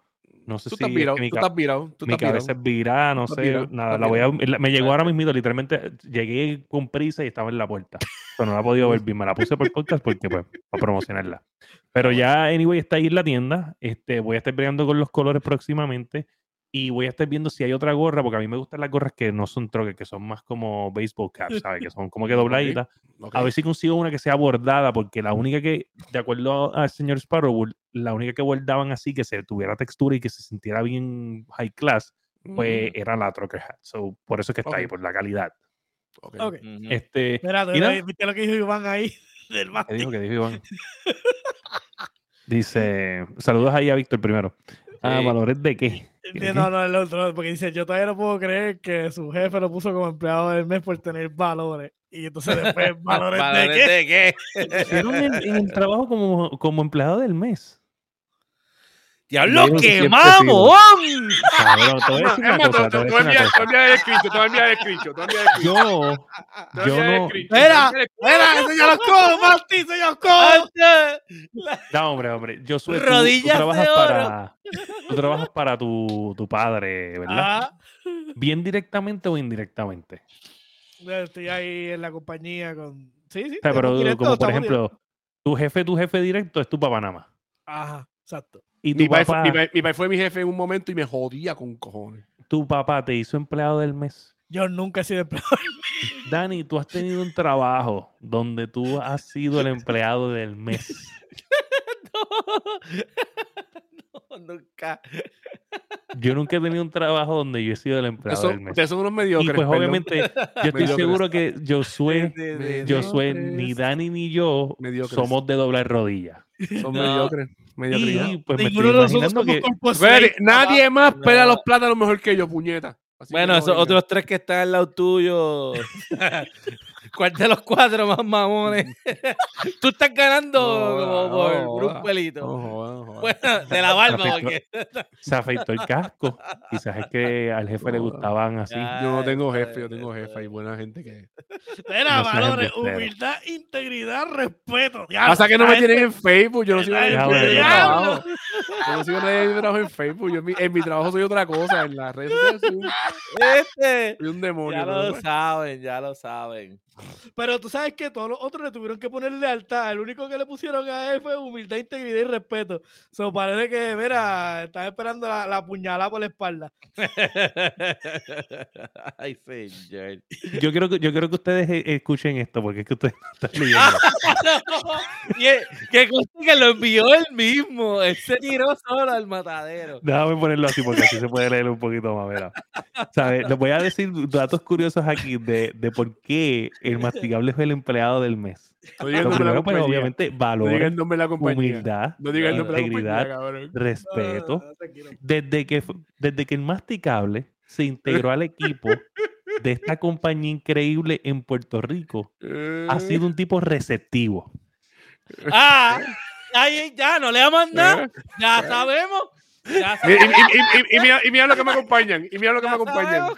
no sé tú si estás virado, mi, tú estás virado, mi cabeza es virada, no sé, nada, la voy a, me llegó ahora mismo, literalmente llegué con prisa y estaba en la puerta, pero no la he podido ver bien, me la puse por podcast porque pues, para promocionarla. Pero ya, anyway, está ahí en la tienda, este, voy a estar peleando con los colores próximamente y voy a estar viendo si hay otra gorra, porque a mí me gustan las gorras que no son troques, que son más como baseball caps, ¿sabes? Que son como que dobladitas. A ver si consigo una que sea bordada, porque la única que, de acuerdo al señor Sparrow, la única que bordaban así, que se tuviera textura y que se sintiera bien high class, pues era la Trucker Hat. So, por eso es que está ahí, por la calidad. Okay. Este, Espera, ¿viste lo que dijo Iván ahí? Del ¿Qué dijo? ¿Qué dijo Iván? Dice, saludos ahí a Víctor primero. Ah, ¿valores de qué? No, no, el otro, porque dice, yo todavía no puedo creer que su jefe lo puso como empleado del mes por tener valores. Y entonces después, ¿valores, de qué? Hicieron en, el trabajo como, como empleado del mes. ¡Diablo, quemamos! Cabrón, a decir una cosa. Cosa. Yo, yo no... Espera, espera, enseña los codos, Marty, enseña los codos. No, hombre, hombre. Yo soy... Rodillas tú, tú trabajas para... Tú trabajas para tu, tu padre, ¿verdad? ¿Bien directamente o indirectamente? Estoy ahí en la compañía con... Sí, sí. pero como por ejemplo, tu jefe, tu jefe directo es tu papá nada más. Ajá, exacto. Y mi, papá, mi, fue mi jefe en un momento y me jodía con cojones. Tu papá te hizo empleado del mes. Yo nunca he sido empleado del mes. Dani, tú has tenido un trabajo donde tú has sido el empleado del mes. no, nunca. Yo nunca he tenido un trabajo donde yo he sido el empleado del mes. Ustedes son unos mediocres. Y pues obviamente, yo estoy seguro que Josué, Josué, ni Dani ni yo somos de doble rodilla. Son mediocres. Y pues me estoy imaginando que... nadie más pela los plátanos mejor que yo, puñeta. bueno, esos otros tres que están al lado tuyo. ¿Cuál de los cuatro más mamones? Tú estás ganando como por, un pelito. bueno, de la barba. Se afeitó, se afeitó, el casco. Quizás es que al jefe le gustaban así. yo no tengo jefe, yo tengo jefa y buena gente que. Espera, valores, humildad, integridad, respeto. Pasa que no me tienen en Facebook. Yo no sigo nadie en trabajo. Yo no sigo nadie en trabajo en Facebook. Yo en mi, en mi, trabajo soy otra cosa. En las redes sociales soy un, este, soy un demonio. Ya lo saben, ya lo saben. Pero tú sabes que todos los otros le tuvieron que poner lealtad. El único que le pusieron a él fue humildad, integridad y respeto. So, parece que, mira, están esperando la, la puñalada por la espalda. Ay, señor. Yo quiero, que, yo quiero que ustedes e, escuchen esto, porque es que ustedes están leyendo. que, que lo envió él mismo. Él se tiró solo al matadero. Déjame ponerlo así, porque así se puede leer un poquito más. Mira. ¿Sabes? Les voy a decir datos curiosos aquí de, de por qué el masticable es el empleado del mes. No diga el nombre de la pues, obviamente, valor, no el nombre de la humildad, no diga el nombre integridad, respeto. desde, que, desde que el masticable se integró al equipo de esta compañía increíble en Puerto Rico, ha sido un tipo receptivo. Ah, ahí ya, no le nada, ¿Eh? ya sabemos. Ya sabemos. Y, y, y, y, mira, lo que me acompañan. Y mira lo que me acompañan.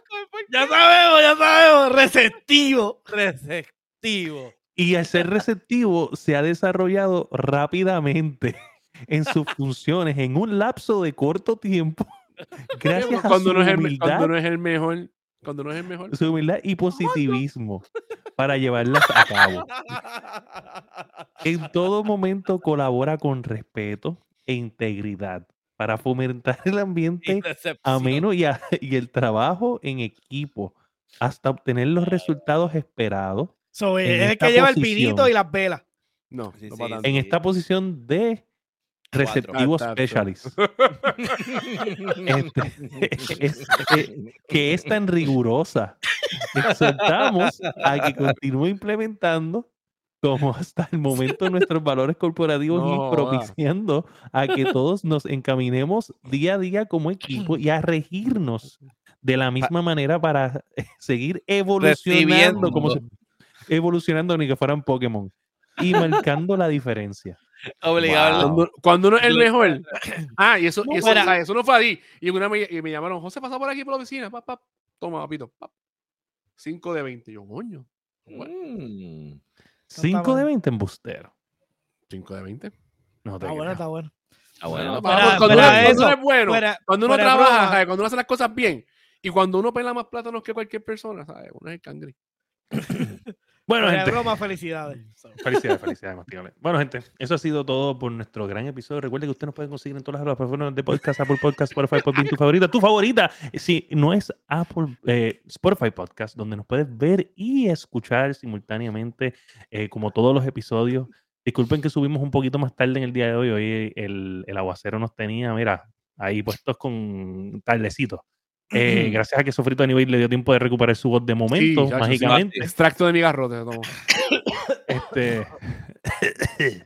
ya sabemos, ya sabemos. Receptivo. Receptivo. Y al ser receptivo, se ha desarrollado rápidamente en sus funciones en un lapso de corto tiempo. Gracias cuando a su no es el, humildad, cuando no es el mejor, cuando no es el mejor. Su humildad y positivismo para llevarlas a cabo. En todo momento colabora con respeto e integridad para fomentar el ambiente ameno y, y el trabajo en equipo hasta obtener los resultados esperados es el que lleva el pinito y las velas. No, en esta posición de receptivo specialist. Este, que es tan rigurosa. Exhortamos a que continúe implementando como hasta el momento nuestros valores corporativos y propiciando a que todos nos encaminemos día a día como equipo y a regirnos de la misma manera para seguir evolucionando como evolucionando ni que fueran Pokémon y marcando la diferencia. Obligado. Cuando, uno es el mejor. Ah, y eso, y eso, eso, no fue ahí. Y, una me, y me llamaron, José, pasa por aquí por la oficina. Toma, papito. 5 de 20. Yo, coño. 5 mm. De 20 en bustero. 5 de 20. No está bueno, está bueno. Está bueno. cuando, uno, es bueno, cuando uno trabaja, cuando uno hace las cosas bien, y cuando uno pela más plátanos que cualquier persona, ¿sabes? Uno es el cangri. bueno, gente. Broma, felicidades. Felicidades, felicidades, Bueno, gente, eso ha sido todo por nuestro gran episodio. Recuerde que usted nos puede conseguir en todas las plataformas de podcast, Apple Podcast, Spotify Podcast, tu favorita. Tu favorita, si no es Apple, eh, Spotify Podcast, donde nos puedes ver y escuchar simultáneamente, eh, como todos los episodios. Disculpen que subimos un poquito más tarde en el día de hoy. Hoy el, el aguacero nos tenía, mira, ahí puestos con tardecito. Eh, gracias a que Sofrito Nivel le dio tiempo de recuperar su voz de momento, mágicamente. extracto de mi garrote. este,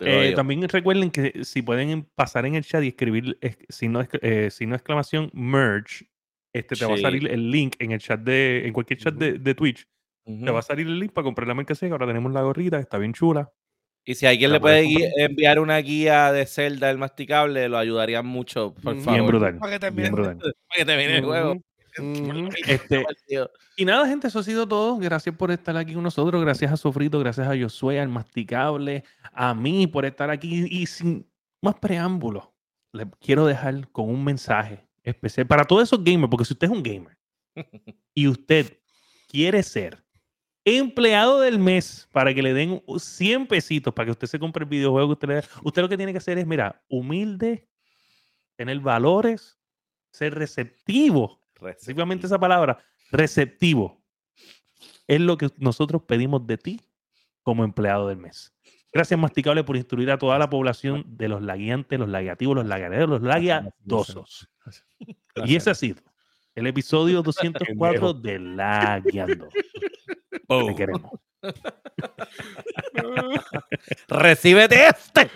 eh, también recuerden que si pueden pasar en el chat y escribir si no exclamación merge, este, te va a salir el link en el chat de, en cualquier chat de, de Twitch. Te va a salir el link para comprar la mercancía. Ahora tenemos la gorrita, está bien chula. Y si alguien le puede enviar una guía de Zelda del masticable, lo ayudaría mucho, por favor. Bien brutal. Para que termine, Para que termine el juego. Este, y nada, gente, eso ha sido todo. Gracias por estar aquí con nosotros. Gracias a Sofrito, gracias a Josué, al Masticable, a mí por estar aquí. Y sin más preámbulos, le quiero dejar con un mensaje especial para todos esos gamers, porque si usted es un gamer y usted quiere ser empleado del mes para que le den 100 pesitos para que usted se compre el videojuego que usted le Usted lo que tiene que hacer es, mira, humilde, tener valores, ser receptivo. Específicamente esa palabra, receptivo. Es lo que nosotros pedimos de ti como empleado del mes. Gracias, Masticable, por instruir a toda la población de los laguiantes, los lagueativos, los lagueros, los laguiadosos. Y ese ha sido el episodio 204 de Laguiando. Te queremos. Recíbete este.